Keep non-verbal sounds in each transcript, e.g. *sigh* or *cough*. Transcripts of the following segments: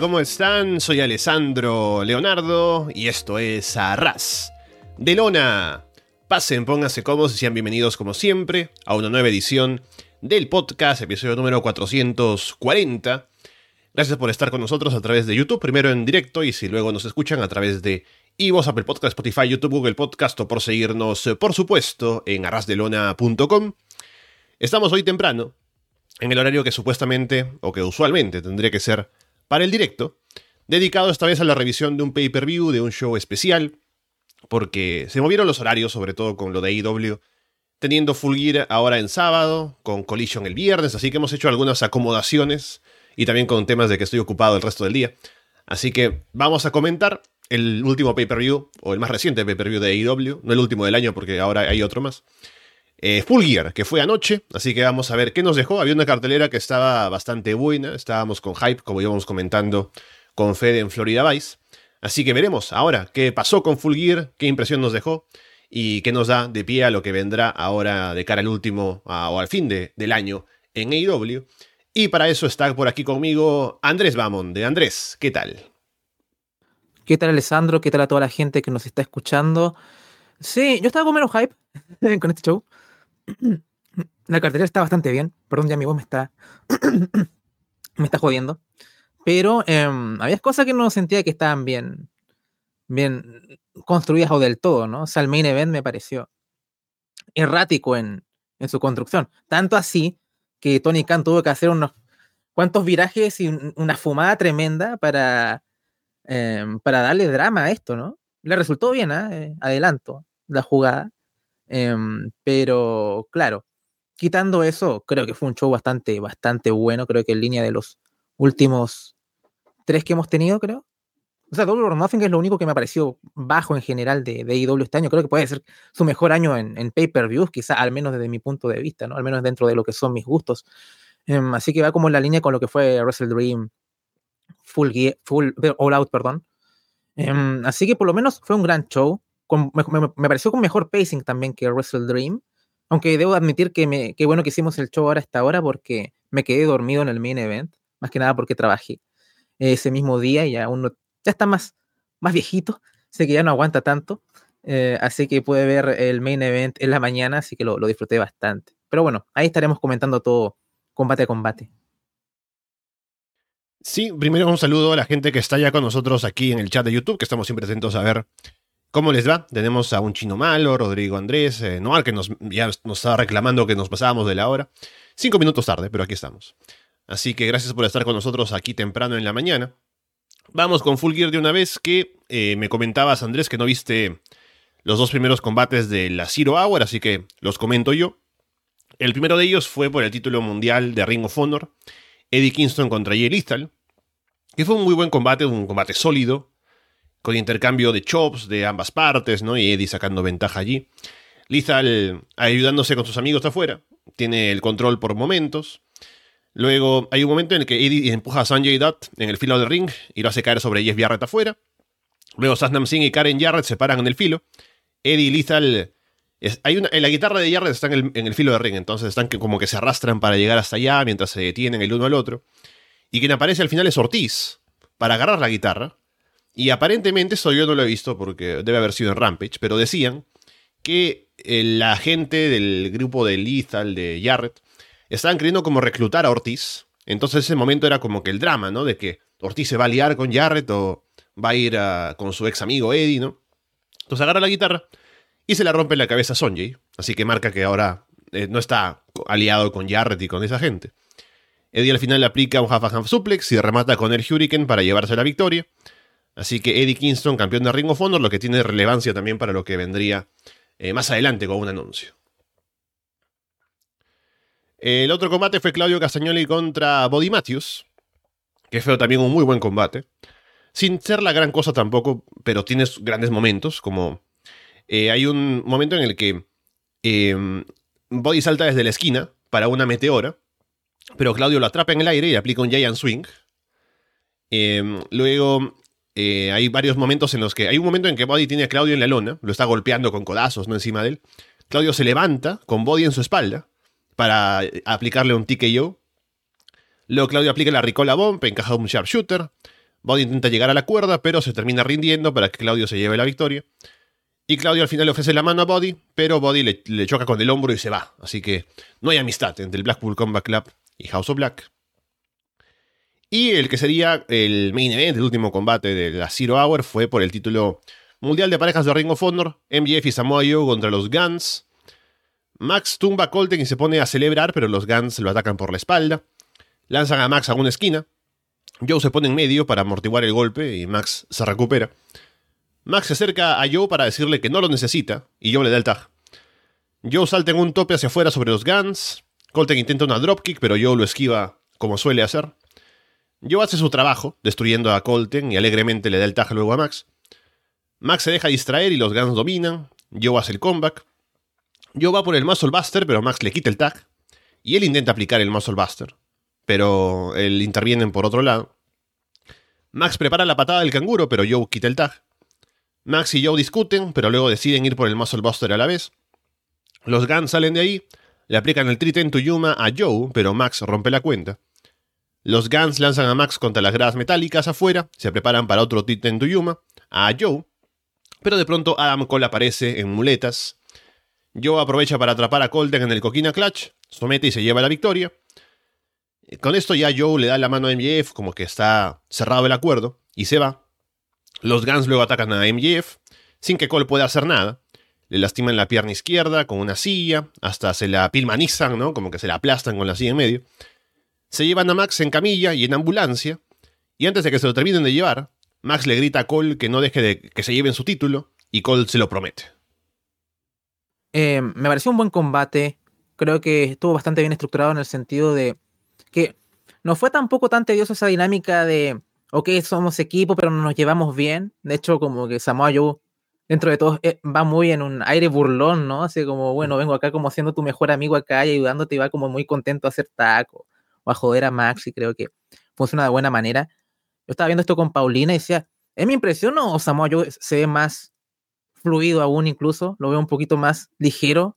¿cómo están? Soy Alessandro Leonardo y esto es Arras de Lona. Pasen, pónganse cómodos y sean bienvenidos como siempre a una nueva edición del podcast, episodio número 440. Gracias por estar con nosotros a través de YouTube, primero en directo y si luego nos escuchan a través de Ivo, Apple Podcast, Spotify, YouTube, Google Podcast o por seguirnos, por supuesto, en arrasdelona.com. Estamos hoy temprano, en el horario que supuestamente, o que usualmente tendría que ser para el directo, dedicado esta vez a la revisión de un pay-per-view, de un show especial, porque se movieron los horarios, sobre todo con lo de AEW, teniendo Full Gear ahora en sábado, con Collision el viernes, así que hemos hecho algunas acomodaciones y también con temas de que estoy ocupado el resto del día. Así que vamos a comentar el último pay-per-view, o el más reciente pay-per-view de AEW, no el último del año porque ahora hay otro más. Eh, Full Gear, que fue anoche, así que vamos a ver qué nos dejó. Había una cartelera que estaba bastante buena, estábamos con hype, como íbamos comentando con Fede en Florida Vice. Así que veremos ahora qué pasó con Full Gear, qué impresión nos dejó y qué nos da de pie a lo que vendrá ahora de cara al último o al fin de, del año en AEW. Y para eso está por aquí conmigo Andrés Bamon, de Andrés, ¿qué tal? ¿Qué tal Alessandro? ¿Qué tal a toda la gente que nos está escuchando? Sí, yo estaba con menos hype *laughs* con este show. La cartera está bastante bien. Perdón, ya mi voz me está. *coughs* me está jodiendo. Pero em, había cosas que no sentía que estaban bien. Bien construidas o del todo, ¿no? O sea, el event me pareció errático en, en su construcción. Tanto así que Tony Khan tuvo que hacer unos cuantos virajes y una fumada tremenda para, em, para darle drama a esto, ¿no? Le resultó bien, ¿eh? adelanto la jugada. Em, pero claro, quitando eso, creo que fue un show bastante, bastante bueno. Creo que en línea de los últimos tres que hemos tenido, creo. O sea, Double or Nothing es lo único que me ha parecido bajo en general de, de IW este año. Creo que puede ser su mejor año en, en pay-per-views, quizá al menos desde mi punto de vista, ¿no? Al menos dentro de lo que son mis gustos. Em, así que va como en la línea con lo que fue Wrestle Dream, Full, full All Out, perdón. Em, así que por lo menos fue un gran show me, pareció con mejor pacing también que Wrestle Dream. Aunque debo admitir que me, qué bueno que hicimos el show ahora hasta ahora porque me quedé dormido en el main event. Más que nada porque trabajé ese mismo día y ya uno ya está más, más viejito. Sé que ya no aguanta tanto. Eh, así que pude ver el main event en la mañana, así que lo, lo disfruté bastante. Pero bueno, ahí estaremos comentando todo combate a combate. Sí, primero un saludo a la gente que está ya con nosotros aquí en el chat de YouTube, que estamos siempre atentos a ver ¿Cómo les va? Tenemos a un chino malo, Rodrigo Andrés, eh, Noar, que nos, ya nos estaba reclamando que nos pasábamos de la hora. Cinco minutos tarde, pero aquí estamos. Así que gracias por estar con nosotros aquí temprano en la mañana. Vamos con Full Gear de una vez que eh, me comentabas, Andrés, que no viste los dos primeros combates de la Zero Hour, así que los comento yo. El primero de ellos fue por el título mundial de Ring of Honor, Eddie Kingston contra Jay que fue un muy buen combate, un combate sólido, con intercambio de chops de ambas partes, ¿no? Y Eddie sacando ventaja allí. Lethal ayudándose con sus amigos de afuera, tiene el control por momentos. Luego hay un momento en el que Eddie empuja a Sanjay Dutt en el filo del ring y lo hace caer sobre Jeff Jarrett afuera. Luego Satnam Singh y Karen Jarrett se paran en el filo. Eddie y Lethal... hay una, en la guitarra de Jarrett está en el, en el filo del ring, entonces están como que se arrastran para llegar hasta allá mientras se detienen el uno al otro. Y quien aparece al final es Ortiz, para agarrar la guitarra. Y aparentemente, eso yo no lo he visto porque debe haber sido en Rampage, pero decían que eh, la gente del grupo de Lethal, de Jarrett, estaban queriendo como reclutar a Ortiz. Entonces ese momento era como que el drama, ¿no? De que Ortiz se va a liar con Jarrett o va a ir con su ex amigo Eddie, ¿no? Entonces agarra la guitarra y se la rompe en la cabeza a Sonjay. Así que marca que ahora eh, no está aliado con Jarrett y con esa gente. Eddie al final le aplica un half a half suplex y remata con el Hurricane para llevarse la victoria. Así que Eddie Kingston, campeón de Ring of Honor, lo que tiene relevancia también para lo que vendría eh, más adelante con un anuncio. El otro combate fue Claudio Castagnoli contra Body Matthews, que fue también un muy buen combate. Sin ser la gran cosa tampoco, pero tiene grandes momentos, como eh, hay un momento en el que em, Body salta desde la esquina para una meteora, pero Claudio lo atrapa en el aire y aplica un Giant Swing. Em, luego eh, hay varios momentos en los que. Hay un momento en que Body tiene a Claudio en la lona, lo está golpeando con codazos, ¿no? Encima de él. Claudio se levanta con Body en su espalda para aplicarle un TKO. Luego Claudio aplica la Ricola Bomb, encaja un Sharpshooter. Body intenta llegar a la cuerda, pero se termina rindiendo para que Claudio se lleve la victoria. Y Claudio al final le ofrece la mano a Body, pero Body le, le choca con el hombro y se va. Así que no hay amistad entre el Blackpool Combat Club y House of Black. Y el que sería el main event, el último combate de la Zero Hour, fue por el título mundial de parejas de Ring of Honor, MJF y Samoa Joe contra los Guns. Max tumba a Colten y se pone a celebrar, pero los Guns lo atacan por la espalda. Lanzan a Max a una esquina. Joe se pone en medio para amortiguar el golpe y Max se recupera. Max se acerca a Joe para decirle que no lo necesita y Joe le da el tag. Joe salta en un tope hacia afuera sobre los Guns. Colten intenta una dropkick, pero Joe lo esquiva como suele hacer. Joe hace su trabajo, destruyendo a Colten y alegremente le da el tag luego a Max. Max se deja distraer y los Guns dominan. Joe hace el comeback. Joe va por el Muscle Buster, pero Max le quita el tag. Y él intenta aplicar el Muscle Buster, pero él interviene por otro lado. Max prepara la patada del canguro, pero Joe quita el tag. Max y Joe discuten, pero luego deciden ir por el Muscle Buster a la vez. Los Guns salen de ahí, le aplican el Triten to Yuma a Joe, pero Max rompe la cuenta. Los Guns lanzan a Max contra las gradas metálicas afuera, se preparan para otro Triten to Yuma, a Joe, pero de pronto Adam Cole aparece en muletas. Joe aprovecha para atrapar a Colten en el Coquina Clutch, somete y se lleva la victoria. Con esto ya Joe le da la mano a MJF, como que está cerrado el acuerdo, y se va. Los Guns luego atacan a MJF, sin que Cole pueda hacer nada. Le lastiman la pierna izquierda con una silla, hasta se la pilmanizan, ¿no? Como que se la aplastan con la silla en medio. Se llevan a Max en camilla y en ambulancia, y antes de que se lo terminen de llevar, Max le grita a Cole que no deje de que se lleven su título, y Cole se lo promete. Eh, me pareció un buen combate. Creo que estuvo bastante bien estructurado en el sentido de que no fue tampoco tan tediosa esa dinámica de, ok, somos equipo, pero no nos llevamos bien. De hecho, como que Samoa Joe, dentro de todo, eh, va muy en un aire burlón, ¿no? Así como, bueno, vengo acá como siendo tu mejor amigo acá y ayudándote y va como muy contento a hacer taco o a joder a Max y creo que funciona de buena manera. Yo estaba viendo esto con Paulina y decía, ¿es mi impresión o Samoa se ve más fluido aún incluso? Lo veo un poquito más ligero.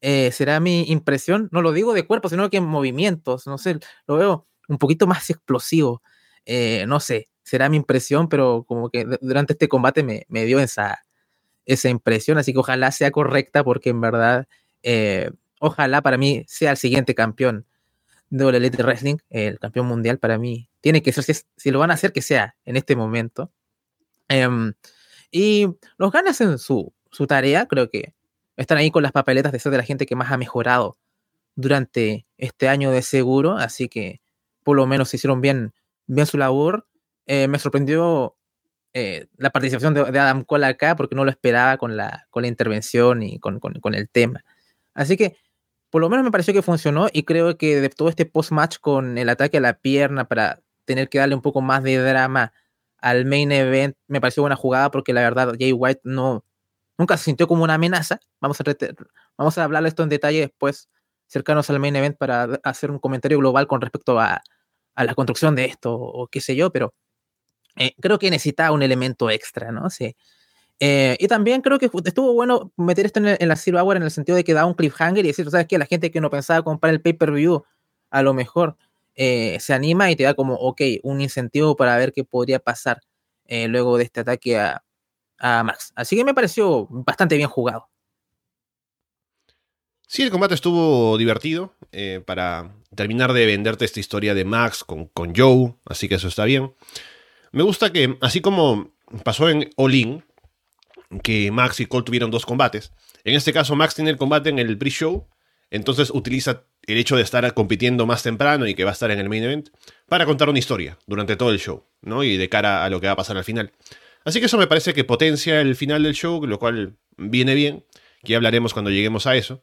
Eh, ¿Será mi impresión? No lo digo de cuerpo, sino que en movimientos. No sé, lo veo un poquito más explosivo. Eh, no sé, será mi impresión, pero como que durante este combate me, me dio esa, esa impresión. Así que ojalá sea correcta porque en verdad, eh, ojalá para mí sea el siguiente campeón All Elite Wrestling, el campeón mundial para mí. Tiene que ser, si, lo van a hacer, que sea en este momento. Em, y los ganas en su, su tarea, creo que están ahí con las papeletas de ser de la gente que más ha mejorado durante este año de seguro, así que por lo menos hicieron bien, bien su labor. Eh, me sorprendió eh, la participación de, Adam Cole acá porque no lo esperaba con la, con la intervención y con, con, el tema. Así que por lo menos me pareció que funcionó y creo que de todo este post-match con el ataque a la pierna para tener que darle un poco más de drama al main event, me pareció buena jugada porque la verdad Jay White no, nunca se sintió como una amenaza. Vamos a, vamos a hablar de esto en detalle después, cercanos al main event, para hacer un comentario global con respecto a, a la construcción de esto o qué sé yo, pero eh, creo que necesitaba un elemento extra, ¿no? Sí. Eh, y también creo que estuvo bueno meter esto en, el, en, la Zero Hour en el sentido de que da un cliffhanger y decir, ¿sabes qué? La gente que no pensaba comprar el pay-per-view, a lo mejor eh, se anima y te da como, ok, un incentivo para ver qué podría pasar eh, luego de este ataque a, a Max. Así que me pareció bastante bien jugado. Sí, el combate estuvo divertido para terminar de venderte esta historia de Max con, con, Joe, así que eso está bien. Me gusta que, así como pasó en All In, que Max y Cole tuvieron dos combates, en este caso Max tiene el combate en el pre-show, entonces utiliza el hecho de estar compitiendo más temprano y que va a estar en el main event para contar una historia durante todo el show, ¿no? Y de cara a lo que va a pasar al final. Así que eso me parece que potencia el final del show, lo cual viene bien, que ya hablaremos cuando lleguemos a eso.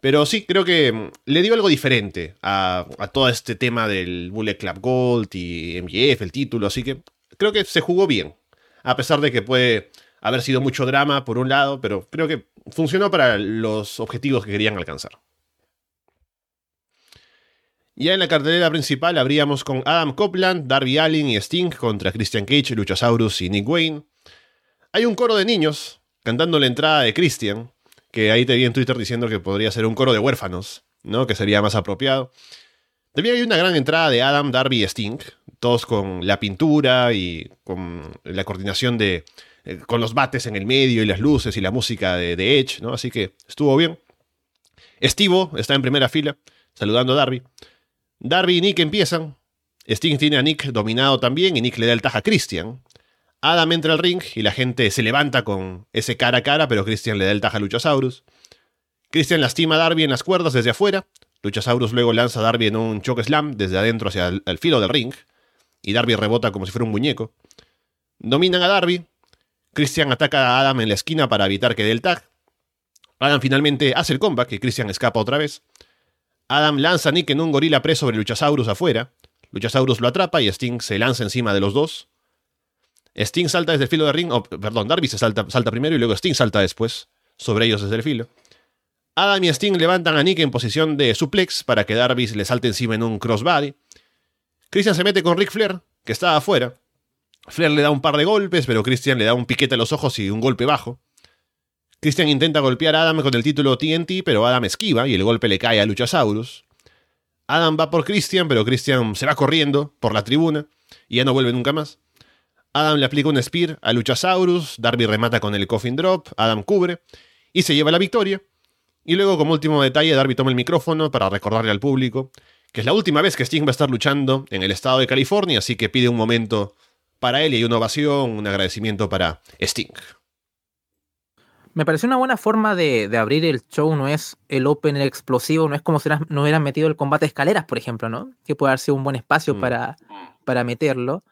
Pero sí, creo que mm, le dio algo diferente a, todo este tema del Bullet Club Gold y MJF, el título, así que creo que se jugó bien. A pesar de que puede haber sido mucho drama por un lado, pero creo que funcionó para los objetivos que querían alcanzar. Ya en la cartelera principal habríamos con Adam Copeland, Darby Allin y Sting contra Christian Cage, Luchasaurus y Nick Wayne. Hay un coro de niños cantando la entrada de Christian, que ahí te vi en Twitter diciendo que podría ser un coro de huérfanos, ¿no? Que sería más apropiado. También hay una gran entrada de Adam, Darby y Sting, todos con la pintura y con la coordinación de. Eh, con los bates en el medio y las luces y la música de, Edge, ¿no? Así que estuvo bien. Estivo está en primera fila, saludando a Darby. Darby y Nick empiezan. Sting tiene a Nick dominado también y Nick le da el taja a Christian. Adam entra al ring y la gente se levanta con ese cara a cara, pero Christian le da el taja a Luchasaurus. Christian lastima a Darby en las cuerdas desde afuera. Luchasaurus luego lanza a Darby en un choke slam desde adentro hacia el filo del ring. Y Darby rebota como si fuera un muñeco. Dominan a Darby. Christian ataca a Adam en la esquina para evitar que dé el tag. Adam finalmente hace el comeback y Christian escapa otra vez. Adam lanza a Nick en un gorila preso sobre Luchasaurus afuera. Luchasaurus lo atrapa y Sting se lanza encima de los dos. Sting salta desde el filo de ring, perdón, Darby se salta, salta primero y luego Sting salta después, sobre ellos desde el filo. Adam y Sting levantan a Nick en posición de suplex para que Darby le salte encima en un crossbody. Christian se mete con Ric Flair, que está afuera. Flair le da un par de golpes, pero Christian le da un piquete a los ojos y un golpe bajo. Christian intenta golpear a Adam con el título TNT, pero Adam esquiva y el golpe le cae a Luchasaurus. Adam va por Christian, pero Christian se va corriendo por la tribuna y ya no vuelve nunca más. Adam le aplica un spear a Luchasaurus, Darby remata con el coffin drop, Adam cubre y se lleva la victoria. Y luego, como último detalle, Darby toma el micrófono para recordarle al público que es la última vez que Sting va a estar luchando en el estado de California, así que pide un momento para él y hay una ovación, un agradecimiento para Sting. Me pareció una buena forma de, de, abrir el show, no es el opener explosivo, no es como si no hubieran metido el combate de escaleras, por ejemplo, ¿no? Que puede darse un buen espacio mm. para, para meterlo.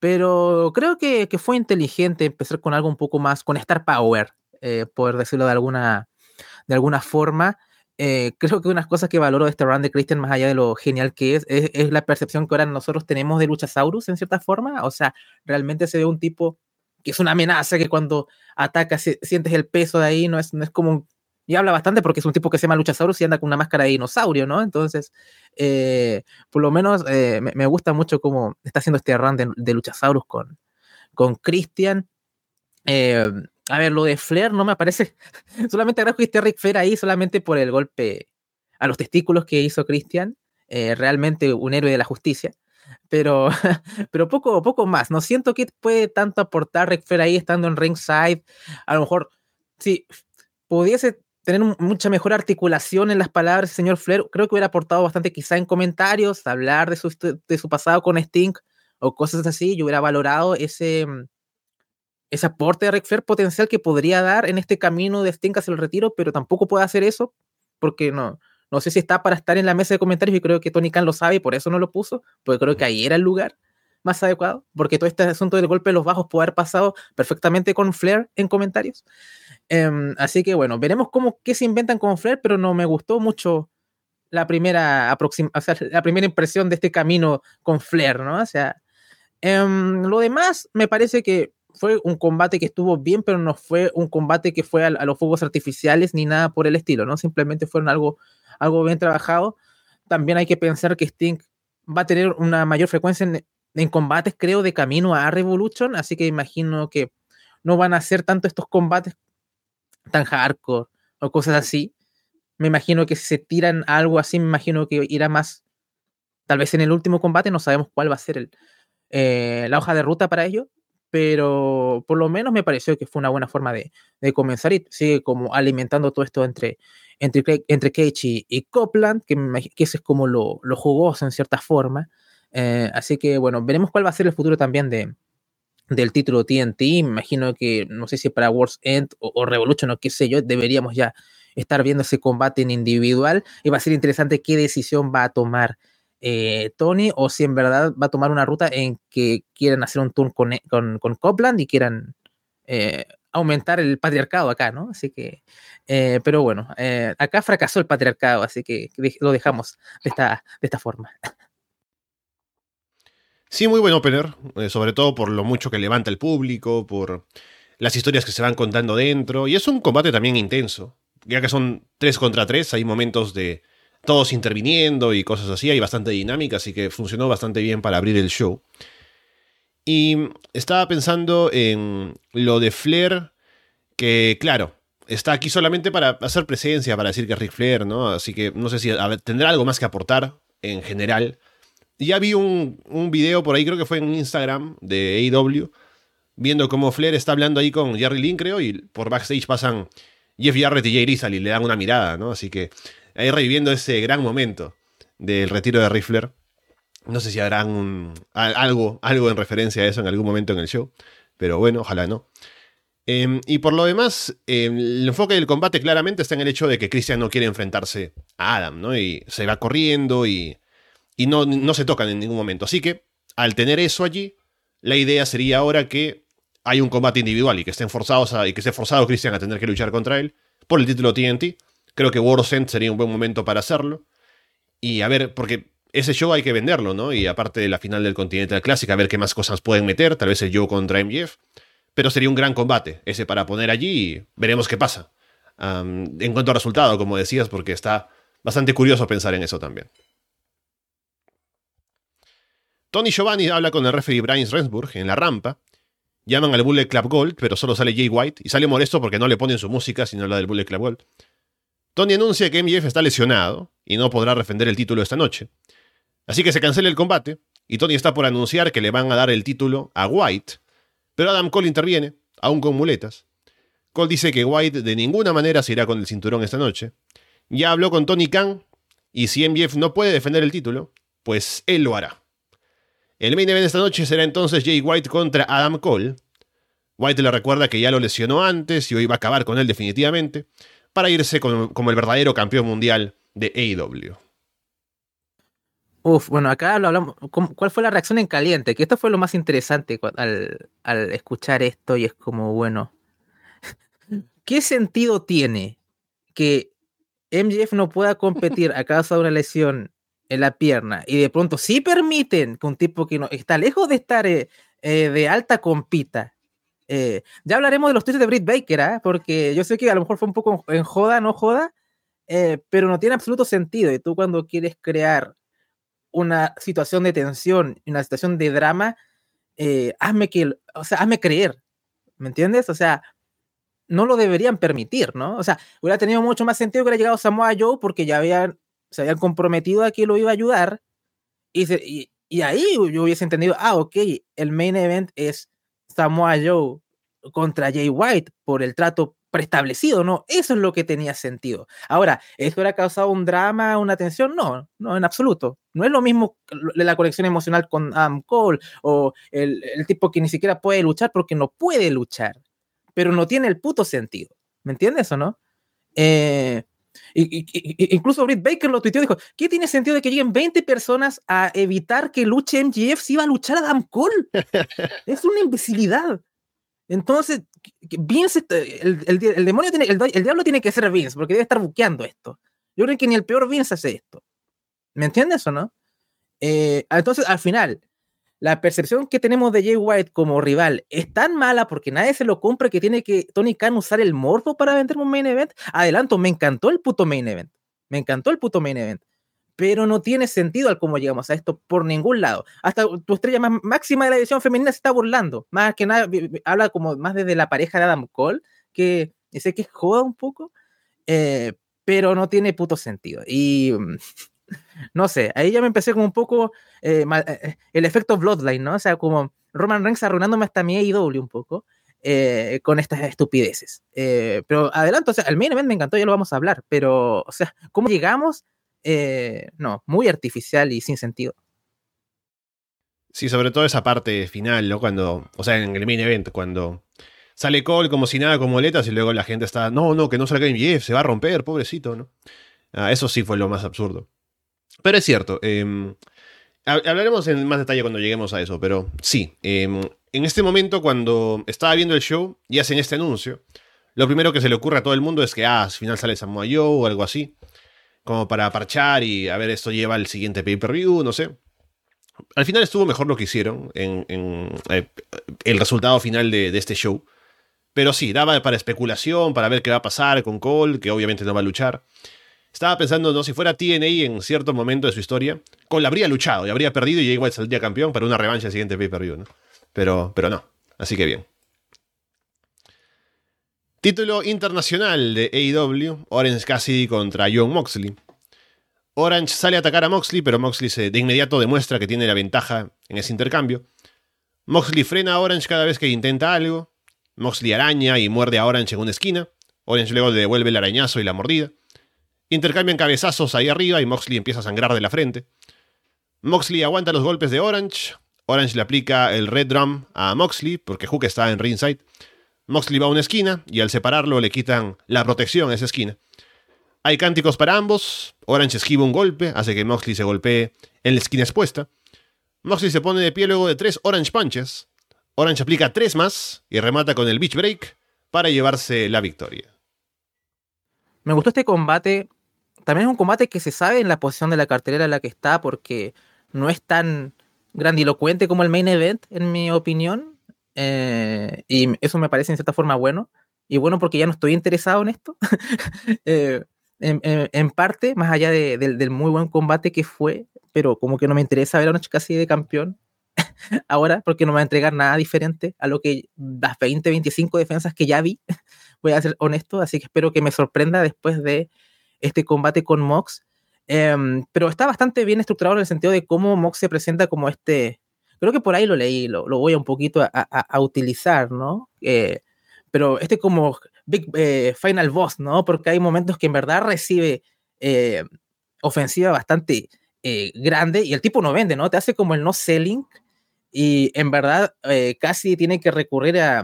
Pero creo que, que, fue inteligente empezar con algo un poco más, con Star Power, eh, por decirlo de alguna, de alguna forma. Eh, creo que unas cosas que valoro de este run de Christian, más allá de lo genial que es, es, la percepción que ahora nosotros tenemos de Luchasaurus, en cierta forma. O sea, realmente se ve un tipo que es una amenaza, que cuando ataca sientes el peso de ahí, no es, no es como un, Y habla bastante porque es un tipo que se llama Luchasaurus y anda con una máscara de dinosaurio, ¿no? Entonces, eh, por lo menos eh, me, gusta mucho cómo está haciendo este run de, de Luchasaurus con, con Christian. Eh, a ver, lo de Flair no me aparece. *laughs* solamente agradezco que esté Rick Flair ahí solamente por el golpe a los testículos que hizo Christian. Eh, realmente un héroe de la justicia. Pero, *laughs* pero poco, poco más. No siento que puede tanto aportar Rick Flair ahí estando en ringside. A lo mejor, si pudiese tener mucha mejor articulación en las palabras, señor Flair, creo que hubiera aportado bastante quizá en comentarios, hablar de su, de su pasado con Sting o cosas así. Yo hubiera valorado ese, ese aporte de Ric Flair potencial que podría dar en este camino de Sting hacia el retiro, pero tampoco puede hacer eso porque no, no sé si está para estar en la mesa de comentarios y creo que Tony Khan lo sabe y por eso no lo puso, porque creo que ahí era el lugar más adecuado, porque todo este asunto del golpe de los bajos puede haber pasado perfectamente con Flair en comentarios. Um, así que bueno, veremos cómo qué se inventan con Flair, pero no me gustó mucho la primera o la primera impresión de este camino con Flair, ¿no? O sea, um, lo demás me parece que fue un combate que estuvo bien, pero no fue un combate que fue a, los fuegos artificiales ni nada por el estilo, ¿no? Simplemente fueron algo, algo bien trabajado. También hay que pensar que Sting va a tener una mayor frecuencia en, combates, creo, de camino a Revolution, así que imagino que no van a ser tanto estos combates tan hardcore o cosas así. Me imagino que si se tiran algo así, me imagino que irá más, tal vez en el último combate, no sabemos cuál va a ser eh, la hoja de ruta para ello, pero por lo menos me pareció que fue una buena forma de, comenzar y sigue como alimentando todo esto entre, entre, entre Cage y, y Copland, que, que ese es como lo, lo jugoso en cierta forma. Eh, así que bueno, veremos cuál va a ser el futuro también de, del título TNT. Me imagino que, no sé si para World's End o, o, Revolution o qué sé yo, deberíamos ya estar viendo ese combate en individual y va a ser interesante qué decisión va a tomar eh, Tony o si en verdad va a tomar una ruta en que quieran hacer un tour con, con, con Copland y quieran eh, aumentar el patriarcado acá, ¿no? Así que, eh, pero bueno, acá fracasó el patriarcado, así que lo dejamos de esta, de esta forma. Sí, muy buen opener, sobre todo por lo mucho que levanta el público, por las historias que se van contando dentro, y es un combate también intenso, ya que son 3 contra 3, hay momentos de todos interviniendo y cosas así, hay bastante dinámica, así que funcionó bastante bien para abrir el show. Y estaba pensando en lo de Flair, que claro, está aquí solamente para hacer presencia, para decir que es Ric Flair, ¿no? Así que no sé si tendrá algo más que aportar en general. Ya vi un, un video por ahí, creo que fue en Instagram de AEW, viendo cómo Flair está hablando ahí con Jerry Lynn, creo, y por backstage pasan Jeff Jarrett y Jay Rizal y le dan una mirada, ¿no? Así que ahí reviviendo ese gran momento del retiro de Riffler. No sé si habrán algo, algo en referencia a eso en algún momento en el show, pero bueno, ojalá no. Em, y por lo demás, em, el enfoque del combate claramente está en el hecho de que Christian no quiere enfrentarse a Adam, ¿no? Y se va corriendo y, y no, no se tocan en ningún momento. Así que, al tener eso allí, la idea sería ahora que hay un combate individual y que estén forzados a, y que esté forzado Christian a tener que luchar contra él por el título TNT. Creo que End sería un buen momento para hacerlo. Y a ver, porque ese show hay que venderlo, ¿no? Y aparte de la final del Continental Classic, a ver qué más cosas pueden meter, tal vez el show contra MJF. Pero sería un gran combate ese para poner allí y veremos qué pasa. en cuanto a resultado, como decías, porque está bastante curioso pensar en eso también. Tony Giovanni habla con el referee Brian Rensburg en la rampa. Llaman al Bullet Club Gold, pero solo sale Jay White y sale molesto porque no le ponen su música, sino la del Bullet Club Gold. Tony anuncia que MJF está lesionado y no podrá defender el título esta noche. Así que se cancela el combate y Tony está por anunciar que le van a dar el título a White, pero Adam Cole interviene, aún con muletas. Cole dice que White de ninguna manera se irá con el cinturón esta noche. Ya habló con Tony Khan y si MJF no puede defender el título, pues él lo hará. El main event esta noche será entonces Jay White contra Adam Cole. White le recuerda que ya lo lesionó antes y hoy va a acabar con él definitivamente, para irse como, el verdadero campeón mundial de AEW. Uf, bueno, acá lo hablamos. ¿Cuál fue la reacción en caliente? Que esto fue lo más interesante al, escuchar esto y es como, bueno, *laughs* ¿qué sentido tiene que MJF no pueda competir a causa de una lesión en la pierna y de pronto sí permiten que un tipo que no, está lejos de estar eh, eh, de alta compita? Eh, ya hablaremos de los tweets de Britt Baker, ¿ah? porque yo sé que a lo mejor fue un poco en joda, no joda, pero no tiene absoluto sentido. Y tú cuando quieres crear una situación de tensión, una situación de drama, eh, hazme que, o sea, hazme creer, ¿me entiendes? O sea, no lo deberían permitir, ¿no? O sea, hubiera tenido mucho más sentido que hubiera llegado Samoa Joe porque ya habían, se habían comprometido a que lo iba a ayudar y, y, ahí yo hubiese entendido, ah, ok, el main event es Samoa Joe contra Jay White por el trato preestablecido, ¿no? Eso es lo que tenía sentido. Ahora, ¿esto ha causado un drama, una tensión? No, no, en absoluto. No es lo mismo la conexión emocional con Adam Cole o el, tipo que ni siquiera puede luchar porque no puede luchar, pero no tiene el puto sentido. ¿Me entiendes o no? Eh, incluso Britt Baker lo tuiteó y dijo, ¿qué tiene sentido de que lleguen 20 personas a evitar que luche MGF si iba a luchar a Adam Cole? es una imbecilidad. Entonces, Vince, el, demonio tiene, el, diablo tiene que ser Vince, porque debe estar buqueando esto. Yo creo que ni el peor Vince hace esto. ¿Me entiendes o no? Eh, entonces, al final, la percepción que tenemos de Jay White como rival es tan mala porque nadie se lo compra que tiene que Tony Khan usar el morfo para vender un main event. Adelanto, me encantó el puto main event. Me encantó el puto main event pero no tiene sentido al cómo llegamos a esto por ningún lado. Hasta tu estrella más máxima de la edición femenina se está burlando. Más que nada, habla como más desde la pareja de Adam Cole, que sé que joda un poco, eh, pero no tiene puto sentido. Y mm, no sé, ahí ya me empecé como un poco eh, eh, el efecto Bloodline, ¿no? O sea, como Roman Reigns arruinándome hasta mi AEW un poco. con estas estupideces. pero adelanto, o sea, el main event me encantó, ya lo vamos a hablar, pero, o sea, ¿cómo llegamos eh, no, muy artificial y sin sentido. Sí, sobre todo esa parte final, ¿no? Cuando, o sea, en el main event, cuando sale Cole como si nada, con moletas, y luego la gente está, no, no, que no salga Jeff, se va a romper, pobrecito, ¿no? Ah, eso sí fue lo más absurdo. Pero es cierto, em, hablaremos en más detalle cuando lleguemos a eso, pero sí, em, en este momento, cuando estaba viendo el show y hacen este anuncio, lo primero que se le ocurre a todo el mundo es que, ah, al final sale Samoa Joe o algo así como para parchar y a ver, esto lleva al siguiente pay-per-view, no sé. Al final estuvo mejor lo que hicieron en, eh, el resultado final de, este show. Pero sí, daba para especulación, para ver qué va a pasar con Cole, que obviamente no va a luchar. Estaba pensando, ¿no? Si fuera TNA en cierto momento de su historia, Cole habría luchado y habría perdido y Jay White saldría campeón para una revancha el siguiente pay-per-view. Pero, pero no. Así que bien. Título internacional de AEW, Orange Cassidy contra John Moxley. Orange sale a atacar a Moxley, pero Moxley se, de inmediato demuestra que tiene la ventaja en ese intercambio. Moxley frena a Orange cada vez que intenta algo. Moxley araña y muerde a Orange en una esquina. Orange luego le devuelve el arañazo y la mordida. Intercambian cabezazos ahí arriba y Moxley empieza a sangrar de la frente. Moxley aguanta los golpes de Orange. Orange le aplica el Red Drum a Moxley porque Hook está en ringside. Moxley va a una esquina y al separarlo le quitan la protección a esa esquina. Hay cánticos para ambos. Orange esquiva un golpe, hace que Moxley se golpee en la esquina expuesta. Moxley se pone de pie luego de tres Orange Punches. Orange aplica tres más y remata con el Beach Break para llevarse la victoria. Me gustó este combate. También es un combate que se sabe en la posición de la cartelera en la que está porque no es tan grandilocuente como el main event, en mi opinión. Eh, y eso me parece en cierta forma bueno. Y bueno porque ya no estoy interesado en esto. *laughs* eh, en, parte, más allá del muy buen combate que fue, pero como que no me interesa ver a noche casi de campeón *laughs* ahora, porque no me va a entregar nada diferente a lo que las 20, 25 defensas que ya vi, *laughs* voy a ser honesto, así que espero que me sorprenda después de este combate con Mox. Em, pero está bastante bien estructurado en el sentido de cómo Mox se presenta como este, creo que por ahí lo leí, lo, voy a un poquito a, utilizar, ¿no? Eh, pero este como Big eh, Final Boss, ¿no? Porque hay momentos que en verdad recibe eh, ofensiva bastante grande y el tipo no vende, ¿no? Te hace como el no selling y en verdad casi tiene que recurrir a,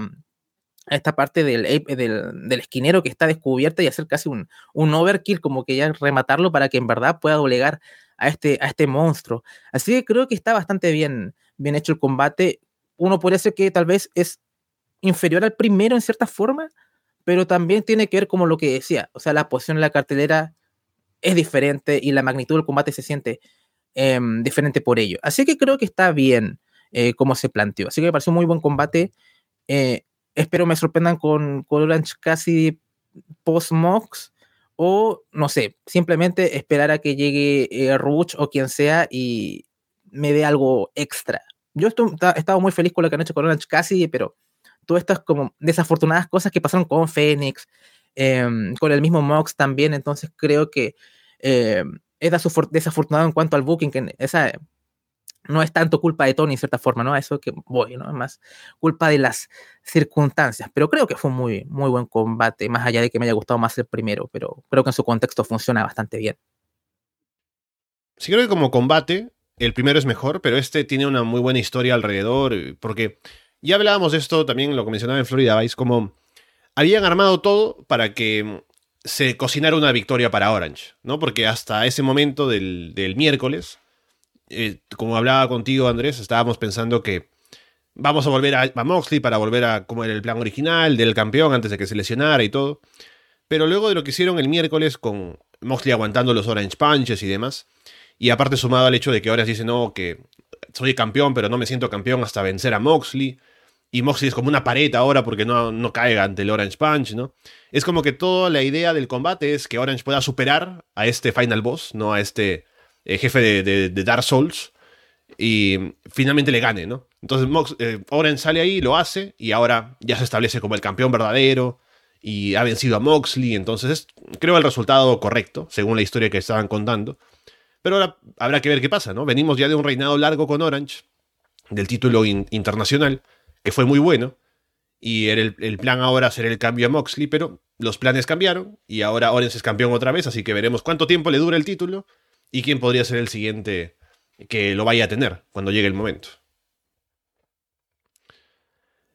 esta parte del, del, del, esquinero que está descubierta y hacer casi un, un, overkill, como que ya rematarlo para que en verdad pueda doblegar a este, a este monstruo. Así que creo que está bastante bien, bien hecho el combate. Uno puede ser que tal vez es inferior al primero en cierta forma, pero también tiene que ver como lo que decía, o sea, la posición en la cartelera es diferente y la magnitud del combate se siente em, diferente por ello. Así que creo que está bien eh, como se planteó. Así que me pareció un muy buen combate. Eh, espero me sorprendan con, con Orange casi post-Mox o no sé, simplemente esperar a que llegue eh, Ruch o quien sea y me dé algo extra. Yo he estado muy feliz con lo que han hecho con Orange casi, pero todas estas como desafortunadas cosas que pasaron con Phoenix, em, con el mismo Mox también, entonces creo que em, es desafortunado en cuanto al booking, que esa no es tanto culpa de Tony en cierta forma, ¿no? Eso que voy, ¿no? Es más culpa de las circunstancias, pero creo que fue muy, muy buen combate, más allá de que me haya gustado más el primero, pero creo que en su contexto funciona bastante bien. Sí, creo que como combate, el primero es mejor, pero este tiene una muy buena historia alrededor, porque ya hablábamos de esto también, lo que mencionaba en Florida Vice, como habían armado todo para que se cocinara una victoria para Orange, ¿no? Porque hasta ese momento del, miércoles, eh, como hablaba contigo Andrés, estábamos pensando que vamos a volver a, Moxley para volver a como era el plan original del campeón antes de que se lesionara y todo. Pero luego de lo que hicieron el miércoles con Moxley aguantando los Orange Punches y demás, y aparte sumado al hecho de que Orange dice no, que soy campeón, pero no me siento campeón hasta vencer a Moxley, y Moxley es como una pared ahora porque no, no caiga ante el Orange Punch, ¿no? Es como que toda la idea del combate es que Orange pueda superar a este Final Boss, ¿no? A este eh, jefe de, Dark Souls y finalmente le gane, ¿no? Entonces eh, Orange sale ahí, lo hace y ahora ya se establece como el campeón verdadero y ha vencido a Moxley, entonces es, creo el resultado correcto, según la historia que estaban contando. Pero ahora habrá que ver qué pasa, ¿no? Venimos ya de un reinado largo con Orange, del título internacional que fue muy bueno. Y era el, plan ahora hacer el cambio a Moxley, pero los planes cambiaron y ahora Orange es campeón otra vez, así que veremos cuánto tiempo le dura el título y quién podría ser el siguiente que lo vaya a tener cuando llegue el momento.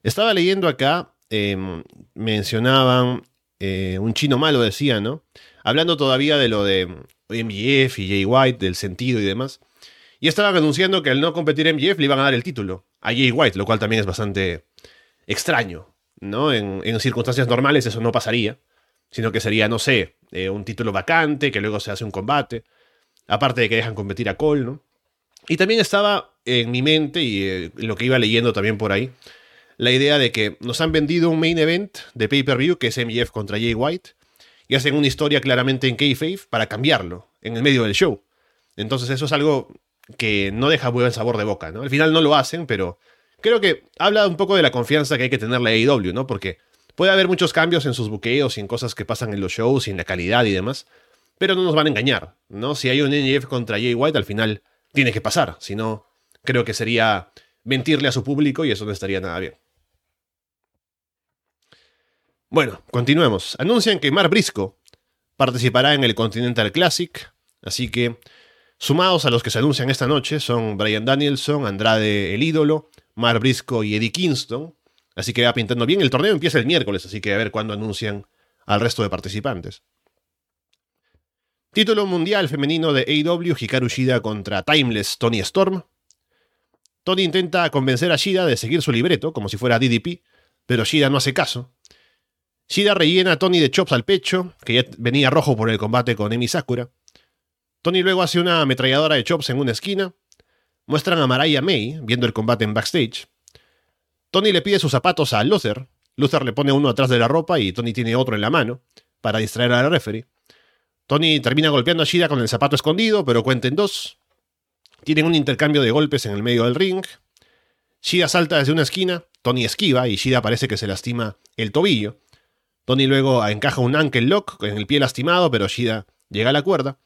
Estaba leyendo acá, em, mencionaban, eh, un chino malo decía, ¿no? Hablando todavía de lo de MJF y Jay White, del sentido y demás. Y estaban anunciando que al no competir en MJF le iban a dar el título a Jay White, lo cual también es bastante extraño, ¿no? En, circunstancias normales eso no pasaría, sino que sería, no sé, eh, un título vacante, que luego se hace un combate, aparte de que dejan competir a Cole, ¿no? Y también estaba en mi mente y eh, lo que iba leyendo también por ahí, la idea de que nos han vendido un main event de pay-per-view que es MJF contra Jay White y hacen una historia claramente en kayfabe para cambiarlo en el medio del show. Entonces eso es algo que no deja buen sabor de boca, ¿no? Al final no lo hacen, pero creo que habla un poco de la confianza que hay que tener la AEW, ¿no? Porque puede haber muchos cambios en sus buqueos y en cosas que pasan en los shows y en la calidad y demás, Pero no nos van a engañar, ¿no? Si hay un NJF contra Jay White, al final tiene que pasar. Si no, creo que sería mentirle a su público y eso no estaría nada bien. Bueno, continuemos. Anuncian que Mar Brisco participará en el Continental Classic, así que sumados a los que se anuncian esta noche son Brian Danielson, Andrade el ídolo, Mar Brisco y Eddie Kingston, así que va pintando bien. El torneo empieza el miércoles, así que a ver cuándo anuncian al resto de participantes. Título mundial femenino de AEW, Hikaru Shida contra Timeless Tony Storm. Tony intenta convencer a Shida de seguir su libreto, como si fuera DDP, pero Shida no hace caso. Shida rellena a Tony de chops al pecho, que ya venía rojo por el combate con Emi Sakura. Tony luego hace una ametralladora de chops en una esquina. Muestran a Mariah May viendo el combate en backstage. Tony le pide sus zapatos a Luther. Luther le pone uno atrás de la ropa y Tony tiene otro en la mano, para distraer al referee. Tony termina golpeando a Shida con el zapato escondido, pero cuenten dos. Tienen un intercambio de golpes en el medio del ring. Shida salta desde una esquina, Tony esquiva y Shida parece que se lastima el tobillo. Tony luego encaja un ankle lock en el pie lastimado, pero Shida llega a la cuerda.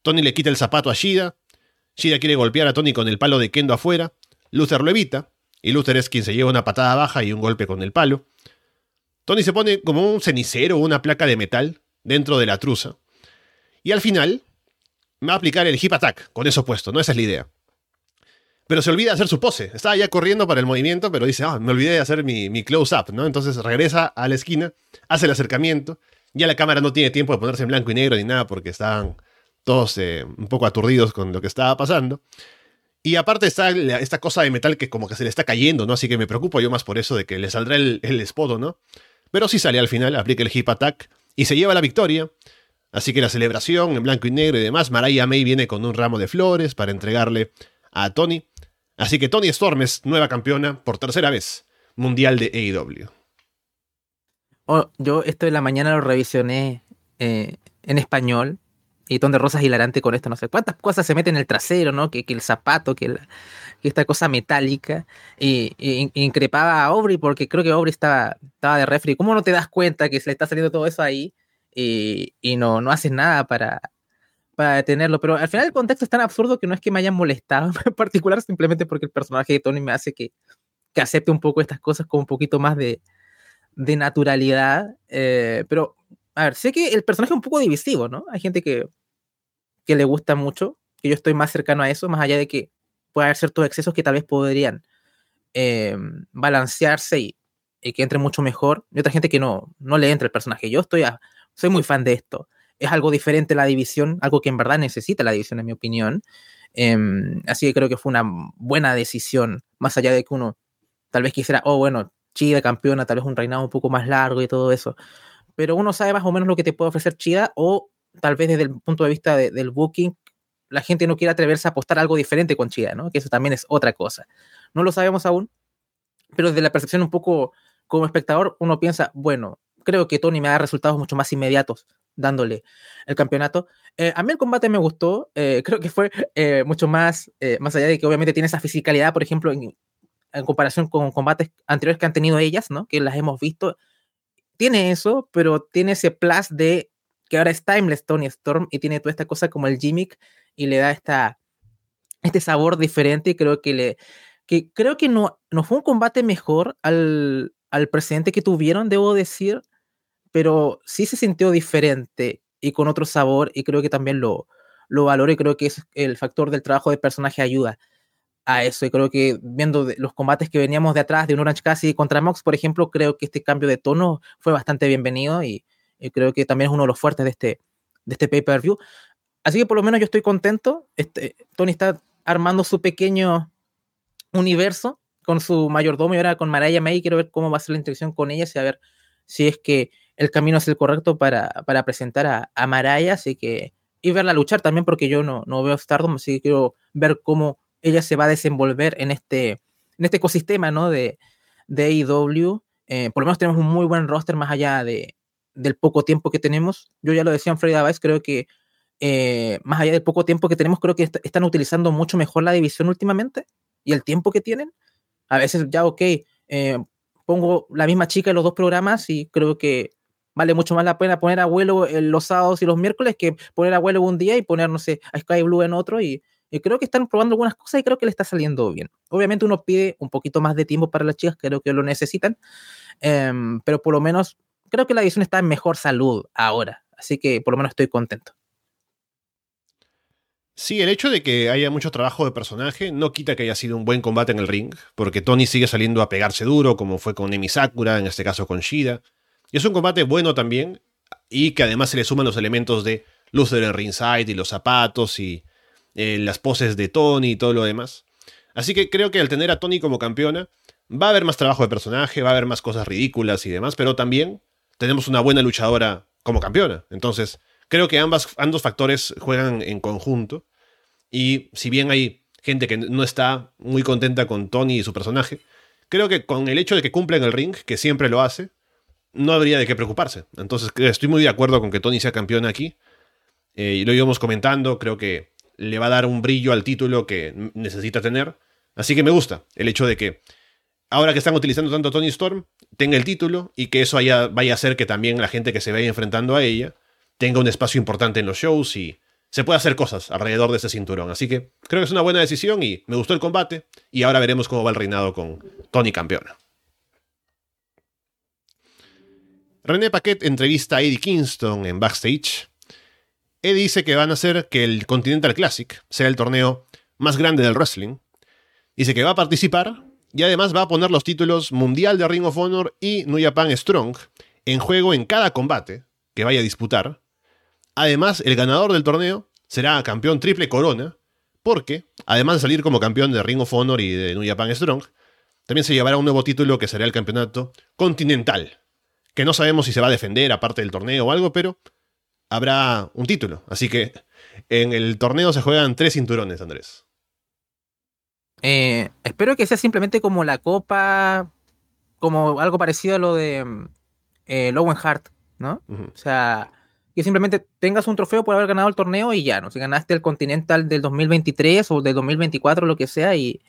Tony le quita el zapato a Shida. Shida quiere golpear a Tony con el palo de Kendo afuera. Luther lo evita, y Luther es quien se lleva una patada baja y un golpe con el palo. Tony se pone como un cenicero o una placa de metal dentro de la truza. Y al final, me va a aplicar el hip attack con eso puesto, ¿no? Esa es la idea. Pero se olvida hacer su pose. Estaba ya corriendo para el movimiento, pero dice, ah, me olvidé de hacer mi, close-up, ¿no? Entonces regresa a la esquina, hace el acercamiento. Ya la cámara no tiene tiempo de ponerse en blanco y negro ni nada porque estaban todos eh, un poco aturdidos con lo que estaba pasando. Y aparte está esta cosa de metal que como que se le está cayendo, ¿no? Así que me preocupo yo más por eso de que le saldrá el, el espodo, ¿no? Pero sí sale al final, aplica el hip attack y se lleva la victoria. Así que la celebración en blanco y negro y demás, Mariah May viene con un ramo de flores para entregarle a Tony. Así que Tony Storm es nueva campeona por tercera vez mundial de AEW. Oh, yo esto de la mañana lo revisioné eh, en español y Ton de Rosas hilarante con esto, no sé cuántas cosas se meten en el trasero, ¿no? Que, el zapato, que, esta cosa metálica, y, increpaba a Aubrey porque creo que Aubrey estaba, estaba de refri. ¿Cómo no te das cuenta que se le está saliendo todo eso ahí? Y, no, no hacen nada para, para detenerlo. Pero al final el contexto es tan absurdo que no es que me hayan molestado *laughs* en particular, simplemente porque el personaje de Tony me hace que, que acepte un poco estas cosas con un poquito más de, de naturalidad. Eh, pero, a ver, sé que el personaje es un poco divisivo, ¿no? Hay gente que, que le gusta mucho, que yo estoy más cercano a eso, más allá de que pueda haber ciertos excesos que tal vez podrían eh, balancearse y, y, que entre mucho mejor. Y otra gente que no, no le entra el personaje. Yo estoy a, soy muy fan de esto. Es algo diferente la división, algo que en verdad necesita la división, en mi opinión. Em, así que creo que fue una buena decisión, más allá de que uno tal vez quisiera, oh, bueno, Chida campeona, tal vez un reinado un poco más largo y todo eso. Pero uno sabe más o menos lo que te puede ofrecer Chida, o tal vez desde el punto de vista del booking, la gente no quiere atreverse a apostar algo diferente con Chida, ¿no? Que eso también es otra cosa. No lo sabemos aún, pero desde la percepción un poco como espectador, uno piensa, bueno, creo que Tony me da resultados mucho más inmediatos dándole el campeonato. Eh, a mí el combate me gustó, eh, *laughs* creo que fue eh, mucho más, más allá de que obviamente tiene esa fisicalidad, por ejemplo, en, comparación con combates anteriores que han tenido ellas, ¿no? Que las hemos visto. Tiene eso, pero tiene ese plus de que ahora es Timeless Tony Storm y tiene toda esta cosa como el gimmick y le da esta, este sabor diferente y creo que le... Que creo que no, no fue un combate mejor al, al presidente que tuvieron, debo decir, pero sí se sintió diferente y con otro sabor y creo que también lo, lo valoro y creo que es el factor del trabajo de personaje ayuda a eso y creo que viendo los combates que veníamos de atrás de un Orange Cassidy contra Mox, por ejemplo, creo que este cambio de tono fue bastante bienvenido y, creo que también es uno de los fuertes de este, de este pay-per-view. Así que por lo menos yo estoy contento. Este, Tony está armando su pequeño universo con su mayordomo y ahora con Mariah May. Quiero ver cómo va a ser la interacción con ella y a ver si es que el camino es el correcto para, para presentar a, a, Maraya, así que, y verla luchar también, porque yo no, no veo Stardom, así que quiero ver cómo ella se va a desenvolver en este, en este ecosistema, ¿no? De, de AEW. Eh, por lo menos tenemos un muy buen roster más allá de, del poco tiempo que tenemos. Yo ya lo decía en Freddy Vice, creo que eh, más allá del poco tiempo que tenemos, creo que están utilizando mucho mejor la división últimamente y el tiempo que tienen. A veces ya, ok, eh, pongo la misma chica en los dos programas y creo que vale mucho más la pena poner a vuelo los sábados y los miércoles que poner a un día y poner, no sé, a Sky Blue en otro y, creo que están probando algunas cosas y creo que le está saliendo bien. Obviamente uno pide un poquito más de tiempo para las chicas, creo que lo necesitan, em, pero por lo menos creo que la edición está en mejor salud ahora, así que por lo menos estoy contento. Sí, el hecho de que haya mucho trabajo de personaje no quita que haya sido un buen combate en el ring, porque Tony sigue saliendo a pegarse duro, como fue con Emi Sakura, en este caso con Shida. Y es un combate bueno también, y que además se le suman los elementos de luces en ringside y los zapatos y eh, las poses de Tony y todo lo demás. Así que creo que al tener a Tony como campeona, va a haber más trabajo de personaje, va a haber más cosas ridículas y demás, pero también tenemos una buena luchadora como campeona. Entonces, creo que ambas, ambos factores juegan en conjunto. Y si bien hay gente que no está muy contenta con Tony y su personaje, creo que con el hecho de que cumple en el ring, que siempre lo hace, no habría de qué preocuparse. Entonces estoy muy de acuerdo con que Tony sea campeón aquí. Eh, y lo íbamos comentando, creo que le va a dar un brillo al título que necesita tener. Así que me gusta el hecho de que ahora que están utilizando tanto Tony Storm, tenga el título y que eso vaya a hacer que también la gente que se vaya enfrentando a ella tenga un espacio importante en los shows y se puede hacer cosas alrededor de ese cinturón. Así que creo que es una buena decisión y me gustó el combate. Y ahora veremos cómo va el reinado con Tony campeona. René Paquet entrevista a Eddie Kingston en backstage. Eddie dice que van a hacer que el Continental Classic sea el torneo más grande del wrestling. Dice que va a participar y además va a poner los títulos Mundial de Ring of Honor y New Japan Strong en juego en cada combate que vaya a disputar Además, el ganador del torneo será campeón triple corona, porque, además de salir como campeón de Ring of Honor y de New Japan Strong, también se llevará un nuevo título que será el campeonato continental, que no sabemos si se va a defender aparte del torneo o algo, pero habrá un título. Así que en el torneo se juegan tres cinturones, Andrés. Eh, espero que sea simplemente como la copa, como algo parecido a lo de eh, Lowen Hart, ¿no? O sea, que simplemente tengas un trofeo por haber ganado el torneo y ya, ¿no? Si ganaste el Continental del 2023 o del 2024, lo que sea, y,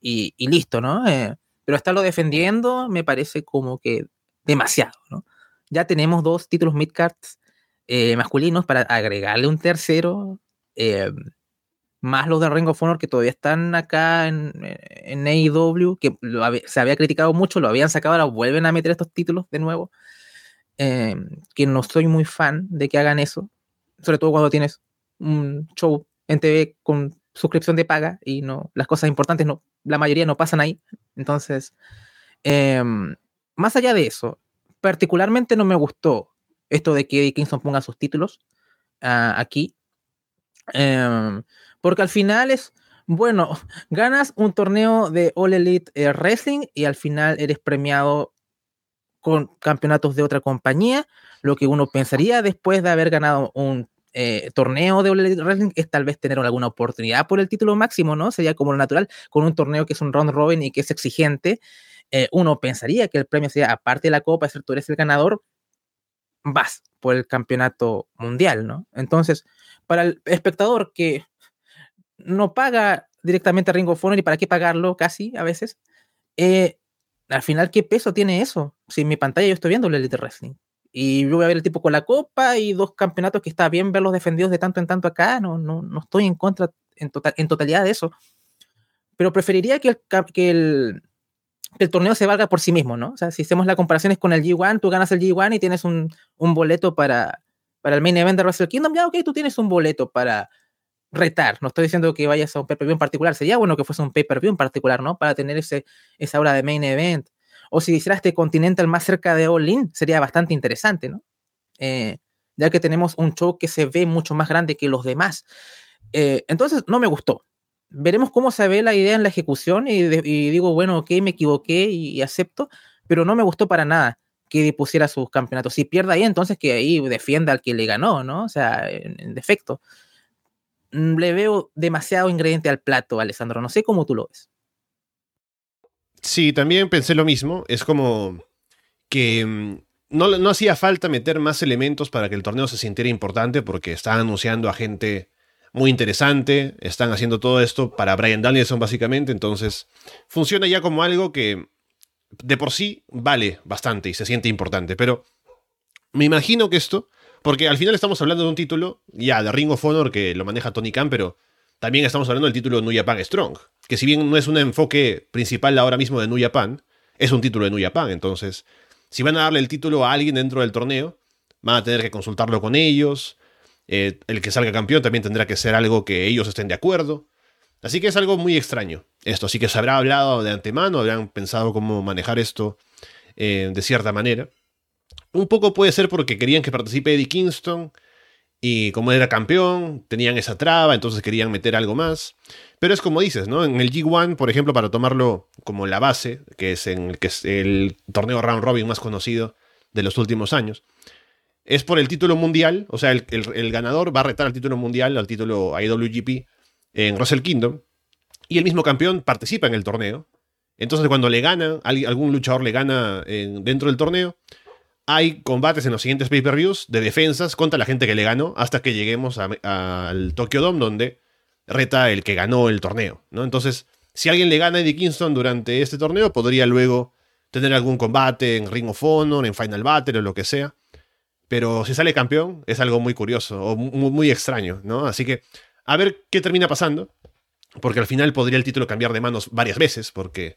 y, listo, ¿no? Eh, pero estarlo defendiendo me parece como que demasiado, ¿no? Ya tenemos dos títulos midcards eh, masculinos para agregarle un tercero, eh, más los de Ring of Honor que todavía están acá en, en AEW, que se había criticado mucho, lo habían sacado, ahora vuelven a meter estos títulos de nuevo. Em, que no soy muy fan de que hagan eso, sobre todo cuando tienes un show en TV con suscripción de paga y no las cosas importantes no la mayoría no pasan ahí entonces em, más allá de eso particularmente no me gustó esto de que Eddie Kingston ponga sus títulos ah, aquí em, porque al final es bueno *laughs* ganas un torneo de All Elite eh, Wrestling y al final eres premiado con campeonatos de otra compañía, lo que uno pensaría después de haber ganado un eh, torneo de Wrestling es tal vez tener alguna oportunidad por el título máximo, ¿no? Sería como lo natural, con un torneo que es un round robin y que es exigente, eh, uno pensaría que el premio sería, aparte de la copa, si tú eres el ganador, vas por el campeonato mundial, ¿no? Entonces, para el espectador que no paga directamente a Ring of Honor y para qué pagarlo casi a veces, eh, al final, ¿qué peso tiene eso? Si en mi pantalla yo estoy viendo el Elite Wrestling. Y yo voy a ver el tipo con la copa y dos campeonatos que está bien verlos defendidos de tanto en tanto acá. No, no, no estoy en contra en, total, en totalidad de eso. Pero preferiría que el, que el, el torneo se valga por sí mismo, ¿no? O sea, si hacemos las comparaciones con el G1, tú ganas el G1 y tienes un, un boleto para, para el main event de Wrestle Kingdom, ya ok, tú tienes un boleto para retar. No estoy diciendo que vayas a un pay-per-view en particular. Sería bueno que fuese un pay-per-view en particular, ¿no? Para tener ese, esa hora de main event. O si hicieras este Continental más cerca de All In, sería bastante interesante, ¿no? Eh, ya que tenemos un show que se ve mucho más grande que los demás. Eh, entonces, no me gustó. Veremos cómo se ve la idea en la ejecución y, digo, bueno, ok, me equivoqué y, acepto, pero no me gustó para nada que pusiera sus campeonatos. Si pierde ahí, entonces que ahí defienda al que le ganó, ¿no? O sea, en defecto. Mm, le veo demasiado ingrediente al plato, Alessandro. No sé cómo tú lo ves. Sí, también pensé lo mismo. Es como que mm, no, no, hacía falta meter más elementos para que el torneo se sintiera importante porque están anunciando a gente muy interesante, están haciendo todo esto para Brian Danielson básicamente, entonces funciona ya como algo que de por sí vale bastante y se siente importante, pero Me imagino que esto, porque al final estamos hablando de un título, ya, de Ring of Honor, que lo maneja Tony Khan, pero también estamos hablando del título de New Japan Strong, que si bien no es un enfoque principal ahora mismo de New Japan, es un título de New Japan, entonces, si van a darle el título a alguien dentro del torneo, van a tener que consultarlo con ellos, eh, el que salga campeón también tendrá que ser algo que ellos estén de acuerdo. Así que es algo muy extraño esto. Así que se habrá hablado de antemano, habrán pensado cómo manejar esto eh, de cierta manera. Un poco puede ser porque querían que participe Eddie Kingston y como era campeón, tenían esa traba, entonces querían meter algo más. Pero es como dices, ¿no? En el G1, por ejemplo, para tomarlo como la base, que es, en, que es el torneo round robin más conocido de los últimos años, es por el título mundial, o sea, el, ganador va a retar al título mundial, al título IWGP en Wrestle Kingdom, y el mismo campeón participa en el torneo. Entonces, cuando le gana, algún luchador le gana dentro del torneo, hay combates en los siguientes pay-per-views de defensas contra la gente que le ganó hasta que lleguemos al Tokyo Dome, donde reta el que ganó el torneo. ¿no? Entonces, si alguien le gana a Eddie Kingston durante este torneo, podría luego tener algún combate en Ring of Honor, en Final Battle o lo que sea. Pero si sale campeón, es algo muy curioso o muy, extraño, ¿no? Así que a ver qué termina pasando. Porque al final podría el título cambiar de manos varias veces, porque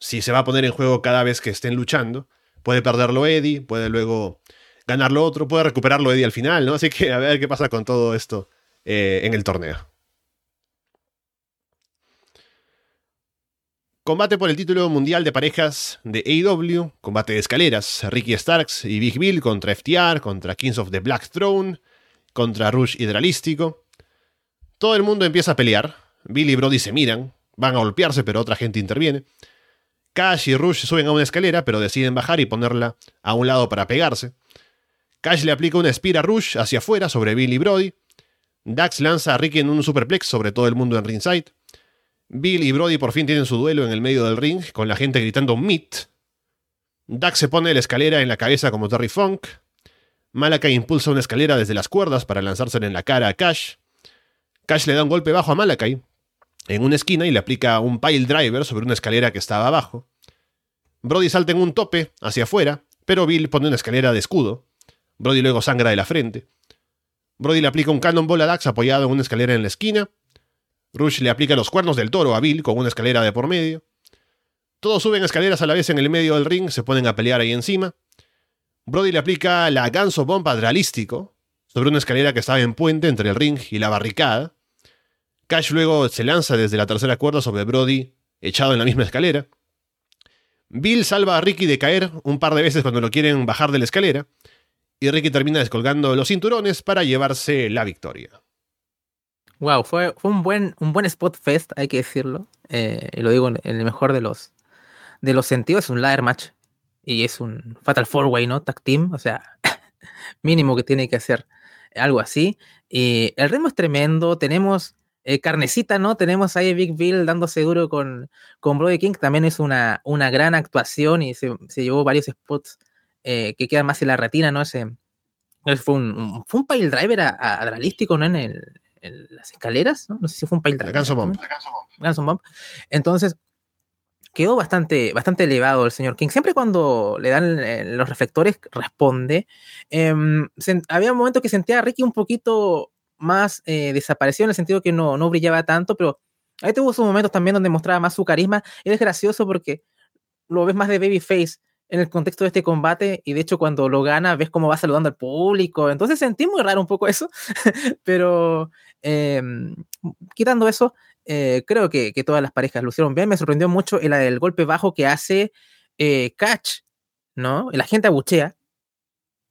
si se va a poner en juego cada vez que estén luchando, puede perderlo Eddie, puede luego ganarlo otro, puede recuperarlo Eddie al final, ¿no? Así que a ver qué pasa con todo esto eh, en el torneo. Combate por el título mundial de parejas de AEW, combate de escaleras, Ricky Starks y Big Bill contra FTR, contra Kings of the Black Throne, contra Rush Hidralístico. Todo el mundo empieza a pelear, Bill y Brody se miran, van a golpearse pero otra gente interviene. Cash y Rush suben a una escalera pero deciden bajar y ponerla a un lado para pegarse. Cash le aplica una espira a Rush hacia afuera sobre Bill y Brody. Dax lanza a Ricky en un superplex sobre todo el mundo en ringside. Bill y Brody por fin tienen su duelo en el medio del ring, con la gente gritando Meet. Dax se pone la escalera en la cabeza como Terry Funk. Malakai impulsa una escalera desde las cuerdas para lanzársela en la cara a Cash. Cash le da un golpe bajo a Malakai en una esquina y le aplica un pile driver sobre una escalera que estaba abajo. Brody salta en un tope hacia afuera, pero Bill pone una escalera de escudo. Brody luego sangra de la frente. Brody le aplica un cannonball a Dax apoyado en una escalera en la esquina. Rush le aplica los cuernos del toro a Bill con una escalera de por medio. Todos suben escaleras a la vez en el medio del ring, se ponen a pelear ahí encima. Brody le aplica la ganso bomba realístico sobre una escalera que estaba en puente entre el ring y la barricada. Cash luego se lanza desde la tercera cuerda sobre Brody, echado en la misma escalera. Bill salva a Ricky de caer un par de veces cuando lo quieren bajar de la escalera, y Ricky termina descolgando los cinturones para llevarse la victoria. Wow, fue, fue un buen, un buen spot fest, hay que decirlo. Eh, y lo digo en, el mejor de los, de los sentidos, es un ladder match. Y es un Fatal Four Way, ¿no? Tag Team. O sea, *laughs* mínimo que tiene que hacer algo así. Y el ritmo es tremendo. Tenemos eh, carnecita, ¿no? Tenemos ahí Big Bill dándose duro con, con Brody King. También es una, una gran actuación y se, llevó varios spots eh, que quedan más en la retina, ¿no? Ese, fue un, fue un pile driver adralístico, ¿no? En el, las escaleras, ¿no? sé si fue un pile driver. Ganso Bomb. Bomb. Entonces, quedó bastante, bastante elevado el señor King. Siempre cuando le dan eh, los reflectores, responde. Em, había un momento que sentía a Ricky un poquito más eh, desaparecido en el sentido que no, no brillaba tanto, pero ahí tuvo sus momentos también donde mostraba más su carisma. Y es gracioso porque lo ves más de babyface en el contexto de este combate y de hecho cuando lo gana ves cómo va saludando al público. Entonces sentí muy raro un poco eso, *laughs* pero em, quitando eso, eh, creo que, todas las parejas lo hicieron bien. Me sorprendió mucho el, el golpe bajo que hace eh, Catch, ¿no? La gente abuchea.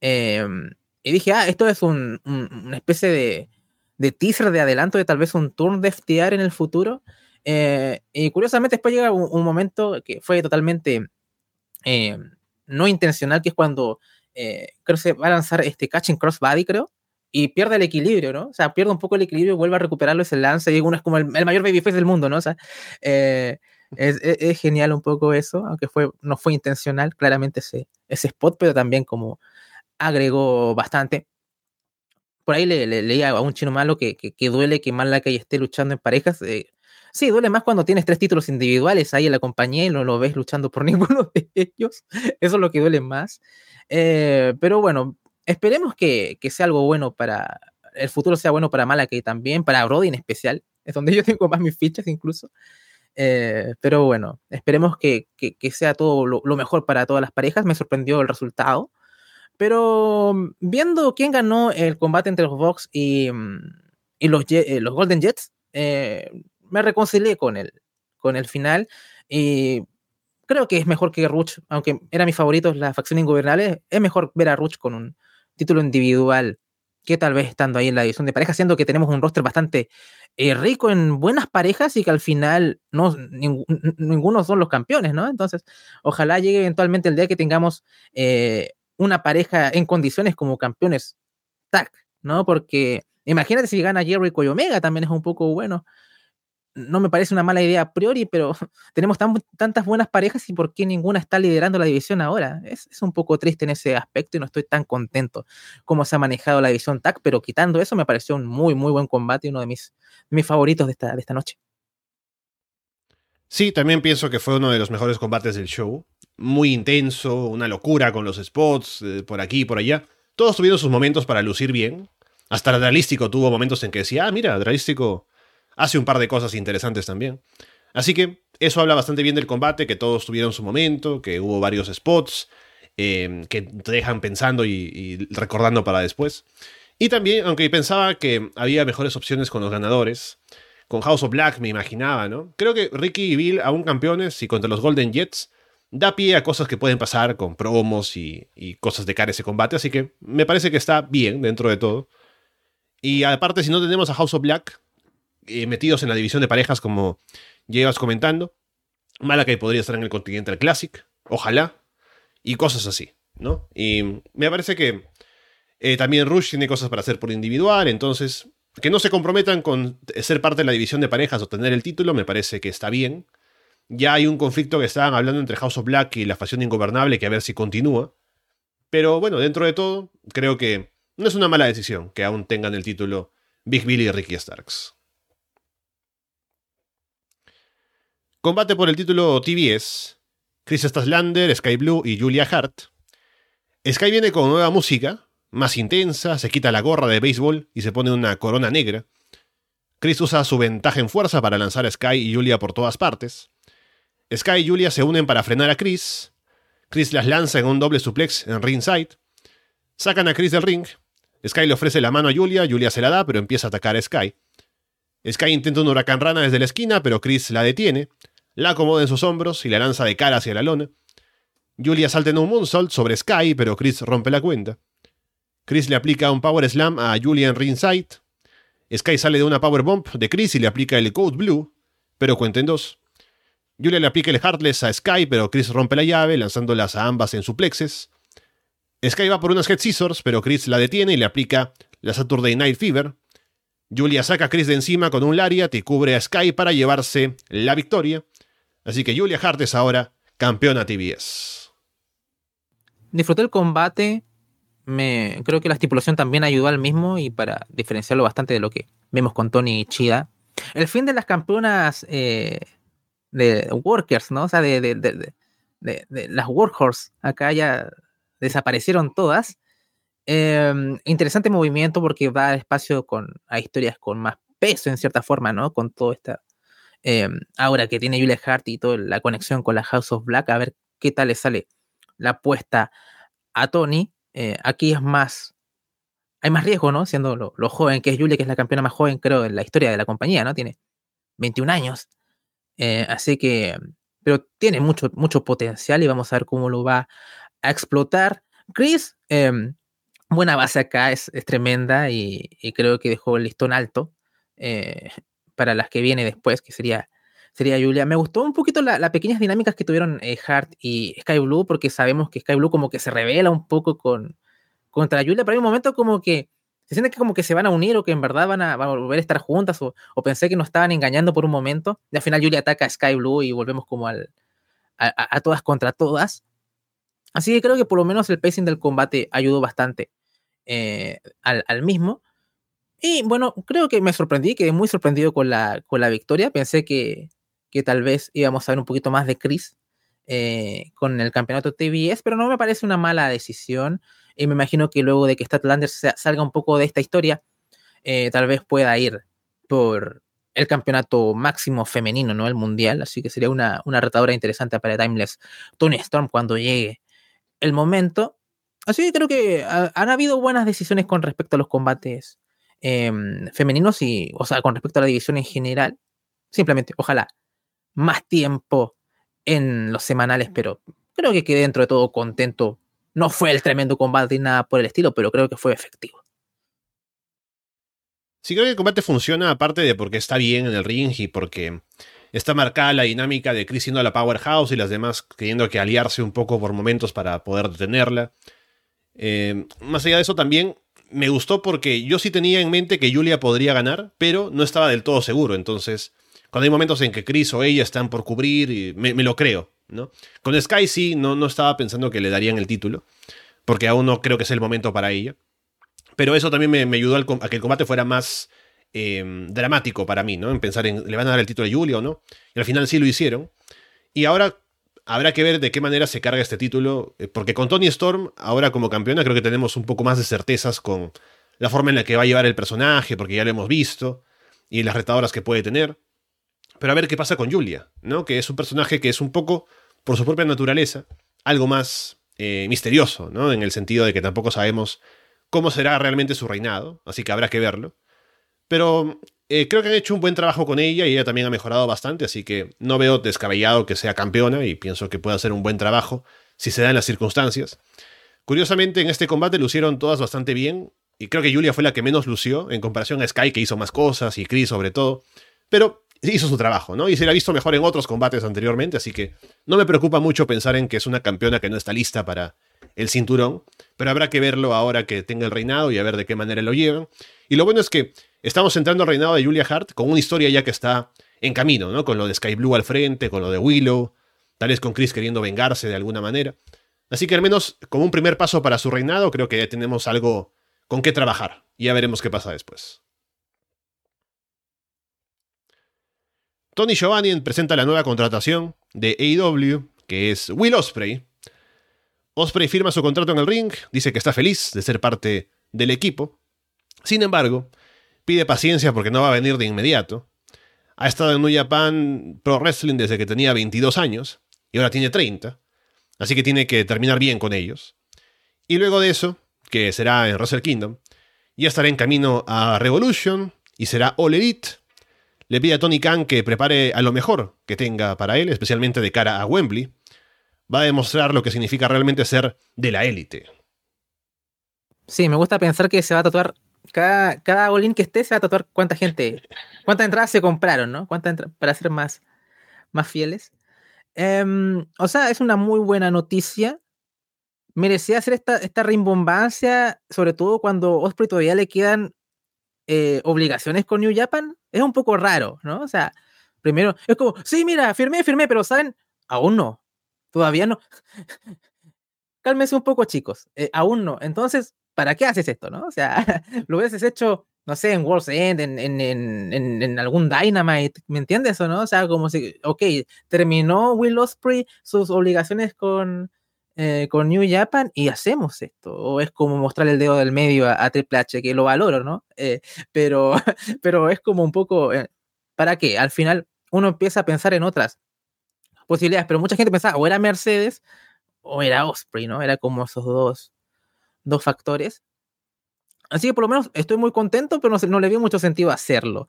Em, y dije, ah, esto es un, una especie de, de, teaser de adelanto de tal vez un turn de FTR en el futuro. Eh, y curiosamente después llega un momento que fue totalmente eh, no intencional, que es cuando eh, creo que se va a lanzar este catching crossbody, creo, y pierde el equilibrio, ¿no? O sea, pierde un poco el equilibrio, vuelve a recuperarlo ese lance y uno es como el, mayor babyface del mundo, ¿no? O sea, eh, es, genial un poco eso, aunque fue, no fue intencional, claramente ese, ese spot, pero también como agregó bastante. Por ahí le, leía a un chino malo que, que, duele que Malakai esté luchando en parejas. Sí, duele más cuando tienes tres títulos individuales ahí en la compañía y no lo ves luchando por *laughs* ninguno de ellos. Eso es lo que duele más. Eh, pero bueno, esperemos que, que, sea algo bueno para. El futuro sea bueno para Malaki también, para Brody en especial. Es donde yo *laughs* tengo más mis fichas incluso. Eh, pero bueno, esperemos que, que, sea todo lo, mejor para todas las parejas. Me sorprendió el resultado. Pero mm, viendo quién ganó el combate entre los Vox y, mm, y los, eh, los Golden Jets, me reconcilié con el, con el final. Y creo que es mejor que Ruch, aunque era mi favorito la facción ingobernable, es mejor ver a Ruch con un título individual que tal vez estando ahí en la división de parejas, siendo que tenemos un roster bastante eh, rico en buenas parejas y que al final no, ning ninguno son los campeones, ¿no? Entonces, ojalá llegue eventualmente el día que tengamos eh, una pareja en condiciones como campeones ¿no? Porque imagínate si gana Jericho y Omega, también es un poco bueno no me parece una mala idea a priori, pero *laughs* tenemos tan, tantas buenas parejas y por qué ninguna está liderando la división ahora. Es, es, un poco triste en ese aspecto y no estoy tan contento como se ha manejado la división TAC, pero quitando eso me pareció un muy, muy buen combate y uno de mis, mis favoritos de esta, de esta noche. Sí, también pienso que fue uno de los mejores combates del show. Muy intenso, una locura con los spots, eh, por aquí y por allá. Todos tuvieron sus momentos para lucir bien. Hasta Dralístico tuvo momentos en que decía, ah, mira, Dralístico hace un par de cosas interesantes también. Así que eso habla bastante bien del combate, que todos tuvieron su momento, que hubo varios spots eh, que te dejan pensando y, y, recordando para después. Y también, aunque pensaba que había mejores opciones con los ganadores, con House of Black me imaginaba, ¿no? Creo que Ricky y Bill, aún campeones y contra los Golden Jets, da pie a cosas que pueden pasar con promos y, y cosas de cara a ese combate, así que me parece que está bien dentro de todo. Y aparte, si no tenemos a House of Black, eh, metidos en la división de parejas, como llevas comentando. Malakai podría estar en el Continental Classic, ojalá, y cosas así, ¿no? Y me parece que eh, también Rush tiene cosas para hacer por individual, entonces que no se comprometan con ser parte de la división de parejas o tener el título, me parece que está bien. Ya hay un conflicto que estaban hablando entre House of Black y la facción ingobernable, que a ver si continúa. Pero bueno, dentro de todo, creo que no es una mala decisión que aún tengan el título Big Billy y Ricky Starks. Combate por el título TBS. Chris Staslander, Sky Blue y Julia Hart. Sky viene con nueva música, más intensa, se quita la gorra de béisbol y se pone una corona negra. Chris usa su ventaja en fuerza para lanzar a Sky y Julia por todas partes. Sky y Julia se unen para frenar a Chris. Chris las lanza en un doble suplex en ringside. Sacan a Chris del ring. Sky le ofrece la mano a Julia, Julia se la da, pero empieza a atacar a Sky. Sky intenta un huracán rana desde la esquina, pero Chris la detiene la acomoda en sus hombros y la lanza de cara hacia la lona. Julia salta en un moonsault sobre Sky, pero Chris rompe la cuenta. Chris le aplica un Power Slam a Julia en ringside. Sky sale de una Power Bomb de Chris y le aplica el Code Blue, pero cuenta en dos. Julia le aplica el Heartless a Sky, pero Chris rompe la llave, lanzándolas a ambas en suplexes. Sky va por unas Head Scissors, pero Chris la detiene y le aplica la Saturday Night Fever. Julia saca a Chris de encima con un Lariat y cubre a Sky para llevarse la victoria. Así que Julia Hart es ahora campeona TBS. Disfruté el combate. Me, creo que la estipulación también ayudó al mismo y para diferenciarlo bastante de lo que vemos con Tony Chida. El fin de las campeonas eh, de Workers, ¿no? O sea, de, de, de, de las Workhorse. Acá ya desaparecieron todas. Eh, interesante movimiento porque va espacio con, a historias con más peso en cierta forma, ¿no? Con toda esta eh, ahora que tiene Julia Hart y toda la conexión con la House of Black, a ver qué tal le sale la apuesta a Tony. Eh, aquí es más, hay más riesgo, ¿no? Siendo lo, joven que es Julia, que es la campeona más joven, creo, en la historia de la compañía, ¿no? Tiene 21 años. Eh, así que, pero tiene mucho, mucho potencial y vamos a ver cómo lo va a explotar. Chris, em, buena base acá, es, es tremenda y, y, creo que dejó el listón alto. Eh, para las que viene después, que sería, sería Julia. Me gustó un poquito las la pequeñas dinámicas que tuvieron eh, Hart y Sky Blue, porque sabemos que Sky Blue como que se revela un poco con, contra Julia, pero hay un momento como que se siente que como que se van a unir o que en verdad van a, volver a estar juntas o, pensé que nos estaban engañando por un momento. Y al final Julia ataca a Sky Blue y volvemos como al, a, a, todas contra todas. Así que creo que por lo menos el pacing del combate ayudó bastante eh, al, al mismo. Y bueno, creo que me sorprendí, quedé muy sorprendido con la, con la victoria. Pensé que, que tal vez íbamos a ver un poquito más de Chris eh, con el campeonato TBS, pero no me parece una mala decisión. Y me imagino que luego de que Statlander salga un poco de esta historia, eh, tal vez pueda ir por el campeonato máximo femenino, ¿no? El mundial. Así que sería una, una retadora interesante para Timeless Tony Storm cuando llegue el momento. Así que creo que han habido buenas decisiones con respecto a los combates em, femeninos y, o sea, con respecto a la división en general. Simplemente, ojalá, más tiempo en los semanales, pero creo que quedé dentro de todo contento. No fue el tremendo combate ni nada por el estilo, pero creo que fue efectivo. Sí, creo que el combate funciona aparte de porque está bien en el ring y porque está marcada la dinámica de Chris siendo la powerhouse y las demás queriendo que aliarse un poco por momentos para poder detenerla. Eh, más allá de eso también me gustó porque yo sí tenía en mente que Julia podría ganar, pero no estaba del todo seguro. Entonces, cuando hay momentos en que Chris o ella están por cubrir, me, me lo creo. ¿no? Con Sky sí, no, no estaba pensando que le darían el título, porque aún no creo que sea el momento para ella. Pero eso también me, ayudó a que el combate fuera más eh, dramático para mí, ¿no? En pensar en, ¿le van a dar el título a Julio o no? Y al final sí lo hicieron. Y ahora habrá que ver de qué manera se carga este título, eh, porque con Tony Storm, ahora como campeona, creo que tenemos un poco más de certezas con la forma en la que va a llevar el personaje, porque ya lo hemos visto, y las retadoras que puede tener. Pero a ver qué pasa con Julia, ¿no? Que es un personaje que es un poco, por su propia naturaleza, algo más eh, misterioso, ¿no? En el sentido de que tampoco sabemos cómo será realmente su reinado, así que habrá que verlo. Pero eh, creo que han hecho un buen trabajo con ella y ella también ha mejorado bastante, así que no veo descabellado que sea campeona y pienso que puede hacer un buen trabajo si se dan las circunstancias. Curiosamente, en este combate lucieron todas bastante bien, y creo que Julia fue la que menos lució en comparación a Sky, que hizo más cosas, y Chris sobre todo, pero hizo su trabajo, ¿no? Y se la ha visto mejor en otros combates anteriormente, así que no me preocupa mucho pensar en que es una campeona que no está lista para el cinturón, pero habrá que verlo ahora que tenga el reinado y a ver de qué manera lo llevan. Y lo bueno es que estamos entrando al reinado de Julia Hart con una historia ya que está en camino, ¿no? Con lo de Sky Blue al frente, con lo de Willow, tal vez con Chris queriendo vengarse de alguna manera. Así que al menos como un primer paso para su reinado, creo que ya tenemos algo con qué trabajar. Y ya veremos qué pasa después. Tony Giovanni presenta la nueva contratación de AEW, que es Will Osprey, Osprey firma su contrato en el ring, dice que está feliz de ser parte del equipo. Sin embargo, pide paciencia porque no va a venir de inmediato. Ha estado en New Japan Pro Wrestling desde que tenía 22 años y ahora tiene 30, así que tiene que terminar bien con ellos. Y luego de eso, que será en Wrestle Kingdom, ya estará en camino a Revolution y será All Elite. Le pide a Tony Khan que prepare a lo mejor que tenga para él, especialmente de cara a Wembley, va a demostrar lo que significa realmente ser de la élite. Sí, me gusta pensar que se va a tatuar, cada, cada bolín que esté se va a tatuar cuánta gente, cuántas entradas se compraron, ¿no? Cuántas para ser más, más fieles. Em, o sea, es una muy buena noticia. Merecía hacer esta, esta rimbombancia, sobre todo cuando Osprey todavía le quedan eh, obligaciones con New Japan. Es un poco raro, ¿no? O sea, primero, es como, sí, mira, firmé, firmé, pero ¿saben? Aún no. Todavía no. *laughs* Cálmese un poco, chicos. Eh, aún no. Entonces, ¿para qué haces esto, no? O sea, *laughs* lo hubieses hecho, no sé, en World's End, en, en, en, en, algún Dynamite, ¿me entiendes o no? O sea, como si, ok, terminó Will Ospreay sus obligaciones con, eh, con New Japan y hacemos esto. O es como mostrar el dedo del medio a, Triple H, que lo valoro, ¿no? Eh, pero, *laughs* pero es como un poco, ¿para qué? Al final uno empieza a pensar en otras posibilidades, pero mucha gente pensaba o era Mercedes o era Osprey, ¿no? Era como esos dos, dos factores. Así que por lo menos estoy muy contento, pero no, no le vi mucho sentido hacerlo.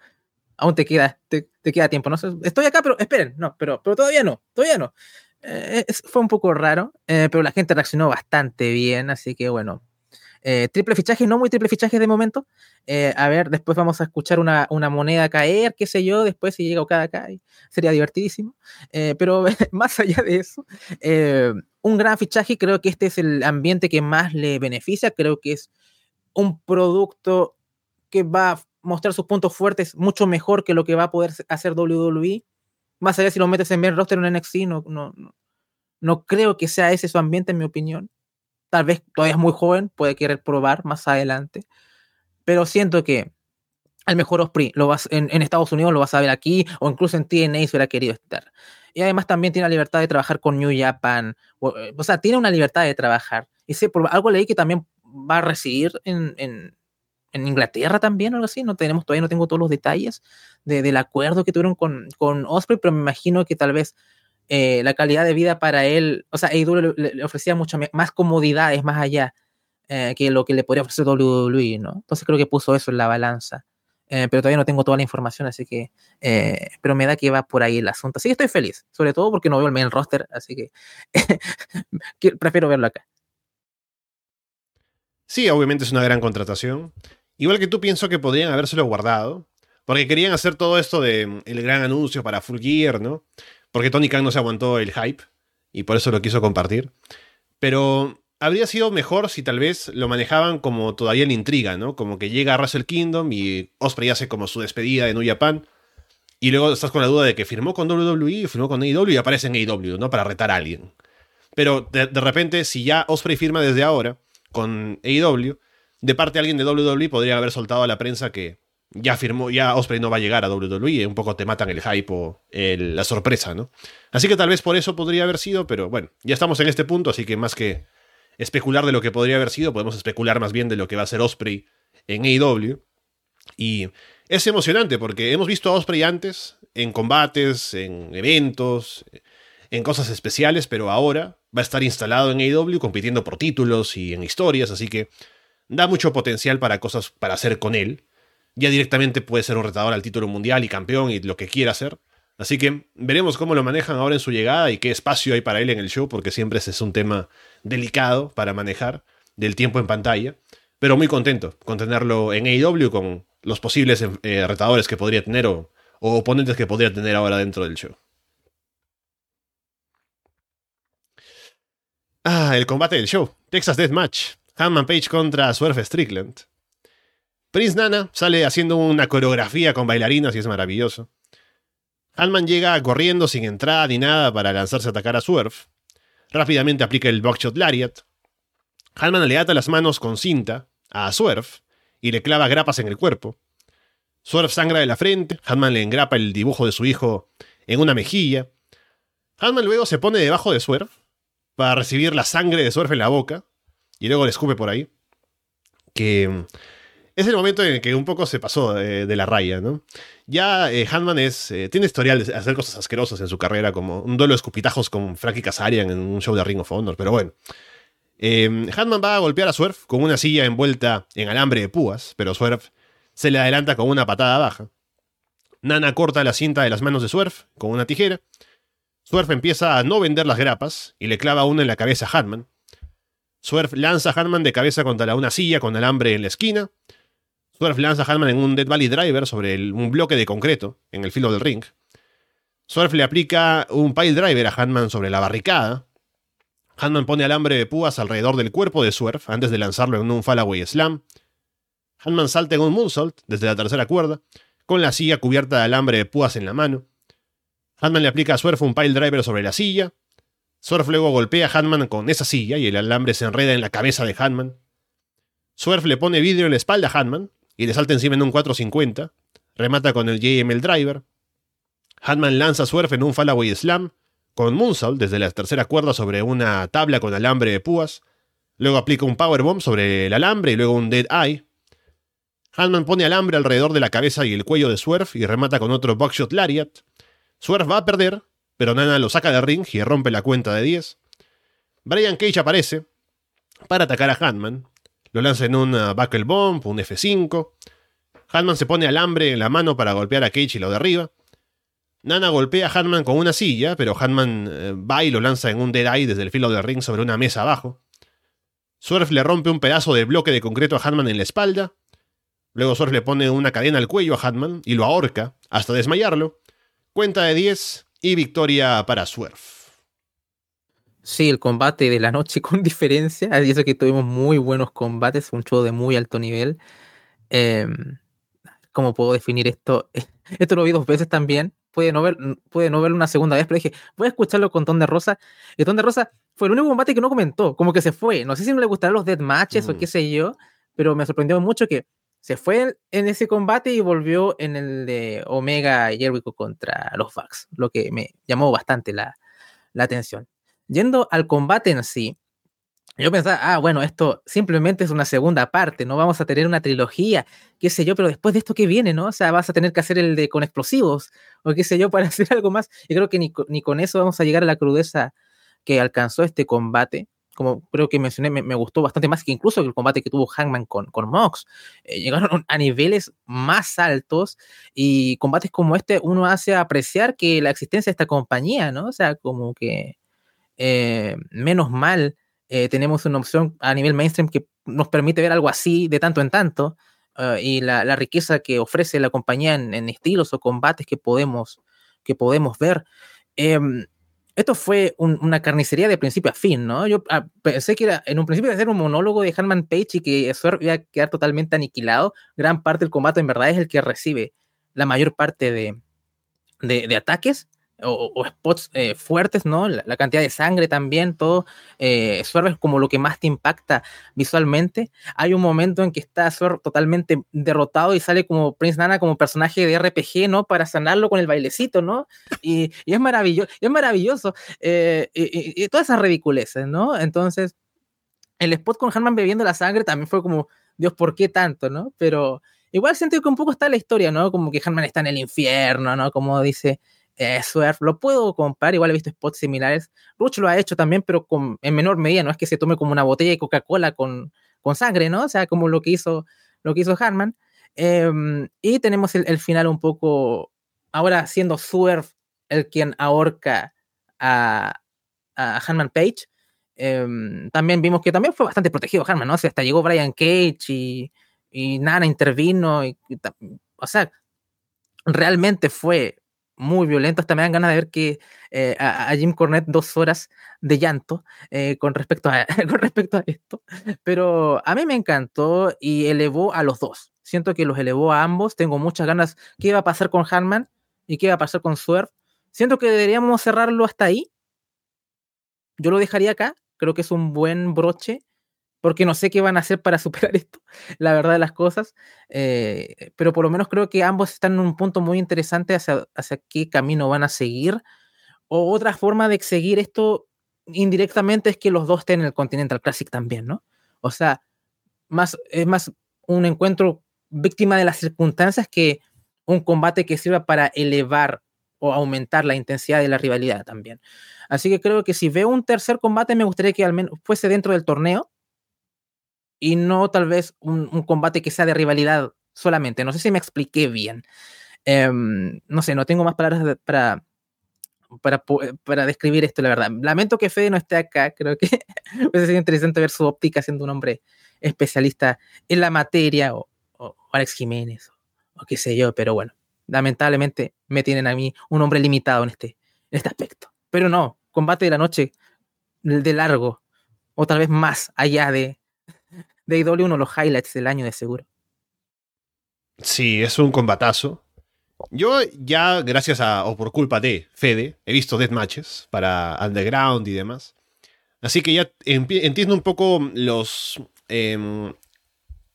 Aún te queda, te, queda tiempo. No estoy acá, pero esperen, no, pero, pero todavía no, todavía no. Eh, fue un poco raro, eh, pero la gente reaccionó bastante bien, así que bueno, eh, triple fichaje, no muy triple fichaje de momento. Eh, a ver, después vamos a escuchar una, moneda caer, qué sé yo, después si llega Okada cae, sería divertidísimo. Eh, pero *laughs* más allá de eso, un gran fichaje, creo que este es el ambiente que más le beneficia, creo que es un producto que va a mostrar sus puntos fuertes mucho mejor que lo que va a poder hacer WWE. Más allá si lo metes en bien roster en NXT, no, no, no creo que sea ese su ambiente, en mi opinión. Tal vez todavía es muy joven, puede querer probar más adelante. Pero siento que al mejor Osprey lo vas, en, Estados Unidos lo vas a ver aquí, o incluso en TNA si hubiera querido estar. Y además también tiene la libertad de trabajar con New Japan. O, eh, sea, tiene una libertad de trabajar. Y sé, por algo leí que también va a residir en, en, Inglaterra también, algo así. No tenemos, todavía no tengo todos los detalles de, del acuerdo que tuvieron con, con Osprey, pero me imagino que tal vez eh, la calidad de vida para él, o sea, AEW le, le ofrecía mucho más comodidades más allá eh, que lo que le podría ofrecer WWE, ¿no? Entonces creo que puso eso en la balanza. Eh, pero todavía no tengo toda la información, así que, pero me da que va por ahí el asunto. Así que estoy feliz, sobre todo porque no veo el main roster, así que *laughs* prefiero verlo acá. Sí, obviamente es una gran contratación. Igual que tú pienso que podrían habérselo guardado, porque querían hacer todo esto de mm, el gran anuncio para Full Gear, ¿no? Porque Tony Khan no se aguantó el hype y por eso lo quiso compartir. Pero habría sido mejor si tal vez lo manejaban como todavía en intriga, ¿no? Como que llega a Wrestle Kingdom y Osprey hace como su despedida de New Japan. Y luego estás con la duda de que firmó con WWE, firmó con AEW y aparece en AEW, ¿no? Para retar a alguien. Pero de, de repente, si ya Osprey firma desde ahora con AEW, de parte de alguien de WWE podría haber soltado a la prensa que ya firmó, ya Osprey no va a llegar a WWE, un poco te matan el hype o la sorpresa, ¿no? Así que tal vez por eso podría haber sido, pero bueno, ya estamos en este punto, así que más que especular de lo que podría haber sido, podemos especular más bien de lo que va a ser Osprey en AEW. Y es emocionante porque hemos visto a Osprey antes en combates, en eventos, en cosas especiales, pero ahora va a estar instalado en AEW compitiendo por títulos y en historias, así que da mucho potencial para cosas para hacer con él. Ya directamente puede ser un retador al título mundial y campeón y lo que quiera hacer. Así que veremos cómo lo manejan ahora en su llegada y qué espacio hay para él en el show, porque siempre ese es un tema delicado para manejar del tiempo en pantalla. Pero muy contento con tenerlo en AEW con los posibles eh, retadores que podría tener o, oponentes que podría tener ahora dentro del show. Ah, el combate del show. Texas Death Match. Hanman Page contra Swerve Strickland. Prince Nana sale haciendo una coreografía con bailarinas y es maravilloso. Hanman llega corriendo sin entrada ni nada para lanzarse a atacar a Swerve. Rápidamente aplica el Buckshot Lariat. Hanman le ata las manos con cinta a Swerve y le clava grapas en el cuerpo. Swerve sangra de la frente, Hanman le engrapa el dibujo de su hijo en una mejilla. Hanman luego se pone debajo de Swerve para recibir la sangre de Swerve en la boca y luego le escupe por ahí. Que es el momento en el que un poco se pasó de, de la raya, ¿no? Ya eh, Hanman es, eh, tiene historial de hacer cosas asquerosas en su carrera, como un duelo de escupitajos con Frankie Kazarian en un show de Ring of Honor, pero bueno. Eh, Hanman va a golpear a Swerve con una silla envuelta en alambre de púas, pero Swerve se le adelanta con una patada baja. Nana corta la cinta de las manos de Swerve con una tijera. Swerve empieza a no vender las grapas y le clava una en la cabeza a Hanman. Swerve lanza a Hanman de cabeza contra una silla con alambre en la esquina. Swerve lanza a Hanman en un Dead Valley Driver sobre un bloque de concreto en el filo del ring. Swerve le aplica un Pile Driver a Hanman sobre la barricada. Hanman pone alambre de púas alrededor del cuerpo de Swerve antes de lanzarlo en un Fallaway Slam. Hanman salta en un Moonsault desde la tercera cuerda, con la silla cubierta de alambre de púas en la mano. Hanman le aplica a Swerve un Pile Driver sobre la silla. Swerve luego golpea a Hanman con esa silla y el alambre se enreda en la cabeza de Hanman. Swerve le pone vidrio en la espalda a Hanman y le salta encima en un 450. Remata con el JML Driver. Hanman lanza Swerve en un Fallaway Slam con Moonsault desde la tercera cuerda sobre una tabla con alambre de púas. Luego aplica un Powerbomb sobre el alambre y luego un Dead Eye. Hanman pone alambre alrededor de la cabeza y el cuello de Swerve y remata con otro Buckshot Lariat. Swerve va a perder, pero Nana lo saca del ring y rompe la cuenta de 10. Brian Cage aparece para atacar a Hanman. Lo lanza en un Buckle Bomb, un F5. Hanman se pone alambre en la mano para golpear a Cage y lo derriba. Nana golpea a Hanman con una silla, pero Hanman eh, va y lo lanza en un Dead Eye desde el filo del ring sobre una mesa abajo. Swerve le rompe un pedazo de bloque de concreto a Hanman en la espalda. Luego Swerve le pone una cadena al cuello a Hanman y lo ahorca hasta desmayarlo. Cuenta de 10 y victoria para Swerve. Sí, el combate de la noche *laughs* con diferencia. Y eso que tuvimos muy buenos combates, un show de muy alto nivel. Eh, ¿Cómo puedo definir esto? *laughs* Esto lo vi dos veces también. Puede no, ver, puede no verlo una segunda vez, pero dije, voy a escucharlo con Ton de Rosa. Y Ton de Rosa fue el único combate que no comentó, como que se fue. No sé si no le gustarán los dead matches mm. o qué sé yo, pero me sorprendió mucho que Se fue en ese combate y volvió en el de Omega y Jericho contra los Bucks, lo que me llamó bastante la, la atención. Yendo al combate en sí, yo pensaba, ah, bueno, esto simplemente es una segunda parte, no vamos a tener una trilogía, qué sé yo, pero después de esto que viene, ¿no? O sea, vas a tener que hacer el de con explosivos, *laughs* o qué sé yo, para hacer algo más. Y creo que ni, ni con eso vamos a llegar a la crudeza que alcanzó este combate. Como creo que mencioné, me, gustó bastante más que incluso el combate que tuvo Hangman con, con Mox. Eh, llegaron *laughs* a niveles más altos y combates como este uno hace apreciar que la existencia de esta compañía, ¿no? O sea, como que eh, menos mal eh, tenemos una opción a nivel mainstream que nos permite ver algo así de tanto en tanto uh, y la, riqueza que ofrece la compañía en, estilos o combates que podemos, que podemos ver. Eh, esto fue un, una carnicería de principio a fin, ¿no? Yo ah, pensé que era, en un principio iba a ser un monólogo de Hanman Page y que eso iba a quedar totalmente aniquilado. Gran parte del combate en verdad es el que recibe la mayor parte de, de ataques o, spots eh, fuertes, ¿no? La, cantidad de sangre también, todo. Eh, es como lo que más te impacta visualmente. Hay un momento en que está Swerve totalmente derrotado y sale como Prince Nana como personaje de RPG, ¿no? Para sanarlo con el bailecito, ¿no? Y, y es maravilloso, es maravilloso. Eh, y, y, todas esas ridiculeces, ¿no? Entonces, el spot con Harman bebiendo la sangre también fue como, Dios, ¿por qué tanto, no? Pero igual siento que un poco está la historia, ¿no? Como que Harman está en el infierno, ¿no? Como dice eh, lo puedo comprar, igual he visto spots similares. Ruch lo ha hecho también, pero en menor medida, no es que se tome como una botella de Coca-Cola con, con sangre, ¿no? O sea, como lo que hizo, lo que hizo Harman. Em, y tenemos el, final un poco, ahora siendo Swerve el quien ahorca a, a Page. Eh, también vimos que también fue bastante protegido Hanman, ¿no? O sea, hasta llegó Brian Cage y, y Nana intervino. O sea, realmente fue muy violento. Hasta me dan ganas de ver que eh, a, Jim Cornette dos horas de llanto eh, con, respecto a, *laughs* con respecto a esto. Pero a mí me encantó y elevó a los dos. Siento que los elevó a ambos. Tengo muchas ganas. ¿Qué iba a pasar con Harman y qué iba a pasar con Swerve? Siento que deberíamos cerrarlo hasta ahí. Yo lo dejaría acá. Creo que es un buen broche porque no sé qué van a hacer para *laughs* superar esto, la verdad de las cosas, eh, pero por lo menos creo que ambos están en un punto muy interesante hacia, hacia qué camino van a seguir. O otra forma de seguir esto indirectamente es que los dos estén en el Continental Classic también, ¿no? O sea, más, es más un encuentro víctima de las circunstancias que un combate que sirva para elevar o aumentar la intensidad de la rivalidad también. Así que creo que si veo un tercer combate me gustaría que al menos fuese dentro del torneo, y no tal vez un, un, combate que sea de rivalidad solamente. No sé si me expliqué bien. Eh, no sé, no tengo más palabras para, para, para, describir esto, la verdad. Lamento que Fede no esté acá. Creo que *laughs* hubiese sido interesante ver su óptica siendo un hombre especialista en la materia, o, o Alex Jiménez, o, o, qué sé yo, pero bueno, lamentablemente me tienen a mí un hombre limitado en este, en este aspecto. Pero no, combate de la noche de largo, o tal vez más allá de, de IW uno de los highlights del año de seguro. Sí, es un combatazo. Yo ya, gracias a, o por culpa de Fede, he visto death matches para Underground y demás. Así que ya entiendo un poco los, eh,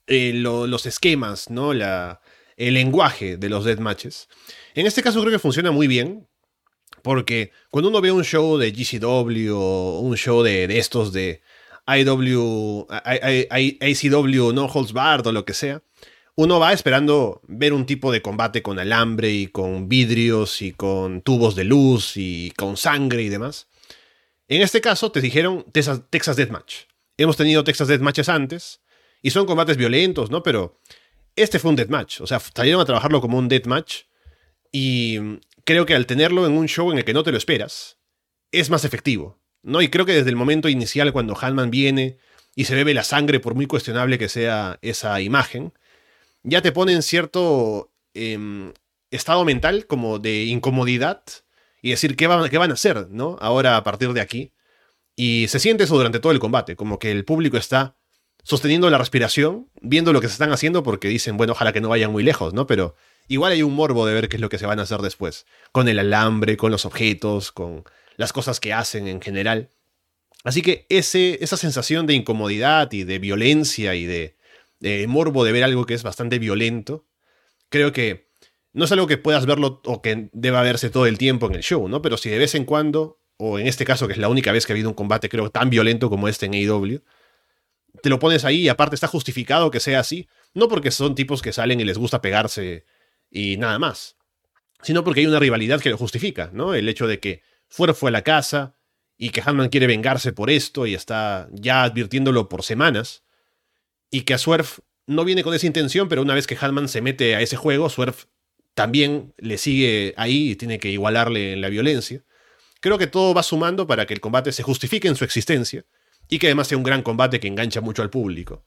eh, lo, los esquemas, ¿no? La, el lenguaje de los death matches. En este caso creo que funciona muy bien. Porque cuando uno ve un show de GCW o un show de, de estos de, IW, ACW, No Holds Barred o lo que sea, uno va esperando ver un tipo de combate con alambre y con vidrios y con tubos de luz y con sangre y demás. En este caso te dijeron Texas, Texas Deathmatch. Hemos tenido Texas Deathmatches antes y son combates violentos, ¿no? Pero este fue un Deathmatch. O sea, salieron a trabajarlo como un Deathmatch y creo que al tenerlo en un show en el que no te lo esperas, es más efectivo. ¿No? Y creo que desde el momento inicial, cuando Hanman viene y se bebe la sangre, por muy cuestionable que sea esa imagen, ya te pone en cierto eh, estado mental como de incomodidad y decir qué van, qué van a hacer, ¿no? Ahora a partir de aquí. Y se siente eso durante todo el combate, como que el público está sosteniendo la respiración, viendo lo que se están haciendo porque dicen, bueno, ojalá que no vayan muy lejos, ¿no? Pero igual hay un morbo de ver qué es lo que se van a hacer después, con el alambre, con los objetos, con las cosas que hacen en general. Así que ese, esa sensación de incomodidad y de violencia y de, eh, morbo de ver algo que es bastante violento. Creo que no es algo que puedas verlo o que deba verse todo el tiempo en el show, ¿no? Pero si de vez en cuando, o en este caso que es la única vez que ha habido un combate creo tan violento como este en AEW, te lo pones ahí y aparte está justificado que sea así, no porque son tipos que salen y les gusta pegarse y nada más, sino porque hay una rivalidad que lo justifica, ¿no? El hecho de que fuera fue a la casa y que Hanman quiere vengarse por esto y está ya advirtiéndolo por semanas, y que a Swerve no viene con esa intención, pero una vez que Hanman se mete a ese juego, Swerve también le sigue ahí y tiene que igualarle en la violencia. Creo que todo va sumando para que el combate se justifique en su existencia y que además sea un gran combate que engancha mucho al público.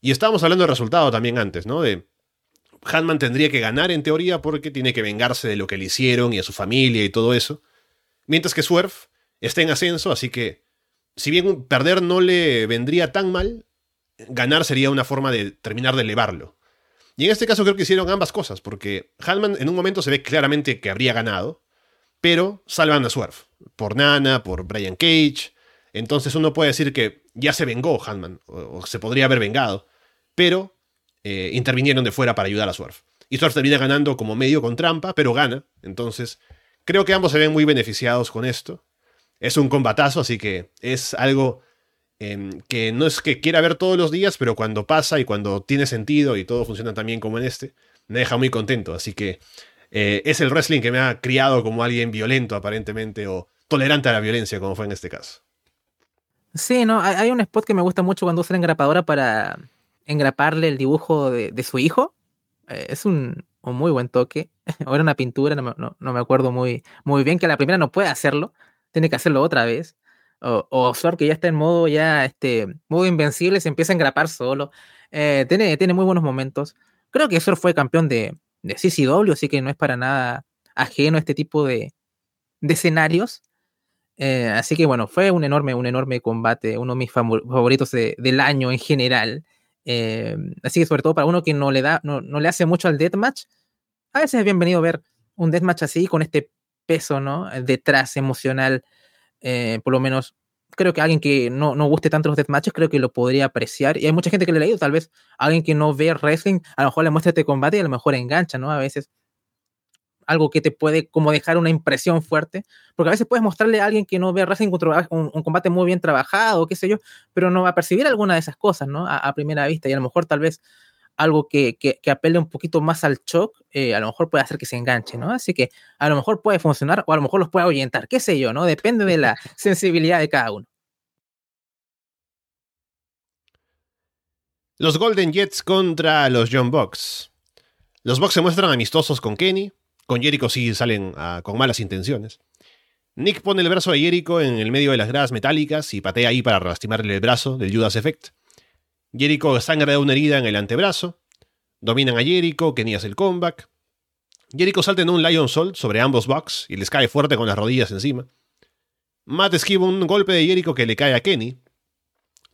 Y estábamos hablando del resultado también antes, ¿no? De Hanman tendría que ganar en teoría porque tiene que vengarse de lo que le hicieron y a su familia y todo eso. Mientras que Swerve está en ascenso, así que si bien perder no le vendría tan mal, ganar sería una forma de terminar de elevarlo. Y en este caso creo que hicieron ambas cosas, porque Hanman en un momento se ve claramente que habría ganado, pero salvan a Swerve, por Nana, por Brian Cage, entonces uno puede decir que ya se vengó Hanman, o, se podría haber vengado, pero eh, intervinieron de fuera para ayudar a Swerve. Y Swerve termina ganando como medio con trampa, pero gana. Entonces, creo que ambos se ven muy beneficiados con esto. Es un combatazo, así que es algo em, que no es que quiera ver todos los días, pero cuando pasa y cuando tiene sentido y todo funciona tan bien como en este, me deja muy contento. Así que eh, es el wrestling que me ha criado como alguien violento aparentemente o tolerante a la violencia, como fue en este caso. Sí, no, hay, un spot que me gusta mucho cuando usa la engrapadora para engraparle el dibujo de, su hijo. Eh, es un, muy buen toque. *laughs* o era una pintura, no, me acuerdo muy, muy bien, que la primera no puede hacerlo, tiene que hacerlo otra vez. O, o que ya está en modo ya, este, modo invencible, se empieza a engrapar solo. Eh, tiene, tiene muy buenos momentos. Creo que Sor fue campeón de, de CCW, así que no es para nada ajeno a este tipo de, de escenarios. Eh, así que bueno, fue un enorme, un enorme combate, uno de mis favoritos del año en general. Eh, así que sobre todo para uno que no le da, no, le hace mucho al deathmatch, a veces es bienvenido ver un deathmatch así con este peso, ¿no? Detrás emocional, eh, por lo menos creo que alguien que no, no guste tanto los deathmatches, creo que lo podría apreciar. Y hay mucha gente que le ha leído, tal vez alguien que no ve wrestling, a lo mejor le muestra este combate y a lo mejor engancha, ¿no? A veces algo que te puede como dejar una impresión fuerte, porque a veces puedes mostrarle a alguien que no ve Racing un, un, combate muy bien trabajado, qué sé yo, pero no va a percibir alguna de esas cosas, ¿no? A, primera vista, y a lo mejor tal vez algo que, que, apele un poquito más al shock, eh, a lo mejor puede hacer que se enganche, ¿no? Así que a lo mejor puede funcionar o a lo mejor los puede ahuyentar, qué sé yo, ¿no? Depende de la *laughs* sensibilidad de cada uno. Los Golden Jets contra los John Bucks. Los Bucks se muestran amistosos con Kenny, con Jericho sí salen ah, con malas intenciones. Nick pone el brazo de Jericho en el medio de las gradas metálicas y patea ahí para lastimarle el brazo del Judas Effect. Jericho sangra de una herida en el antebrazo. Dominan a Jericho, Kenny hace el comeback. Jericho salta en un Lion Soul sobre ambos Bucks y les cae fuerte con las rodillas encima. Matt esquiva un golpe de Jericho que le cae a Kenny.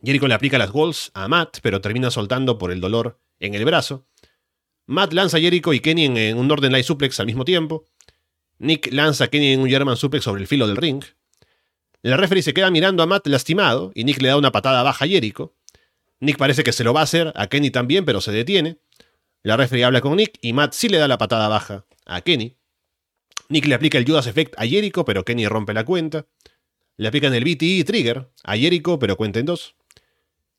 Jericho le aplica las goals a Matt, pero termina soltando por el dolor en el brazo. Matt lanza a Jericho y Kenny en, un Northern Light Suplex al mismo tiempo. Nick lanza a Kenny en un German Suplex sobre el filo del ring. El referee se queda mirando a Matt lastimado y Nick le da una patada baja a Jericho. Nick parece que se lo va a hacer, a Kenny también, pero se detiene. La referee habla con Nick y Matt sí le da la patada baja a Kenny. Nick le aplica el Judas Effect a Jericho, pero Kenny rompe la cuenta. Le aplican el BTE Trigger a Jericho, pero cuenta en dos.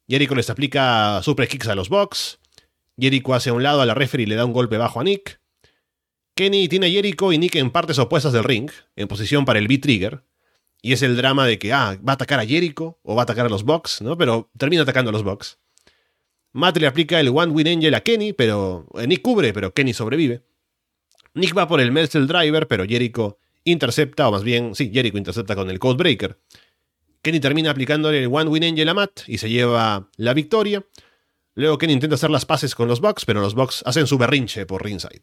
Jericho les aplica Super Kicks a los Bucks. Jericho hace a un lado a la referee y le da un golpe bajo a Nick. Kenny tiene a Jericho y Nick en partes opuestas del ring, en posición para el B-Trigger. Y es el drama de que, ah, va a atacar a Jericho o va a atacar a los Bucks, ¿no? Pero termina atacando a los Bucks. Matt le aplica el One Win Angel a Kenny, pero eh, Nick cubre, pero Kenny sobrevive. Nick va por el Mercel Driver, pero Jericho intercepta, o más bien, sí, Jericho intercepta con el Codebreaker. Kenny termina aplicándole el One Win Angel a Matt y se lleva la victoria. Luego Kenny intenta hacer las paces con los Bucks, pero los Bucks hacen su berrinche por ringside.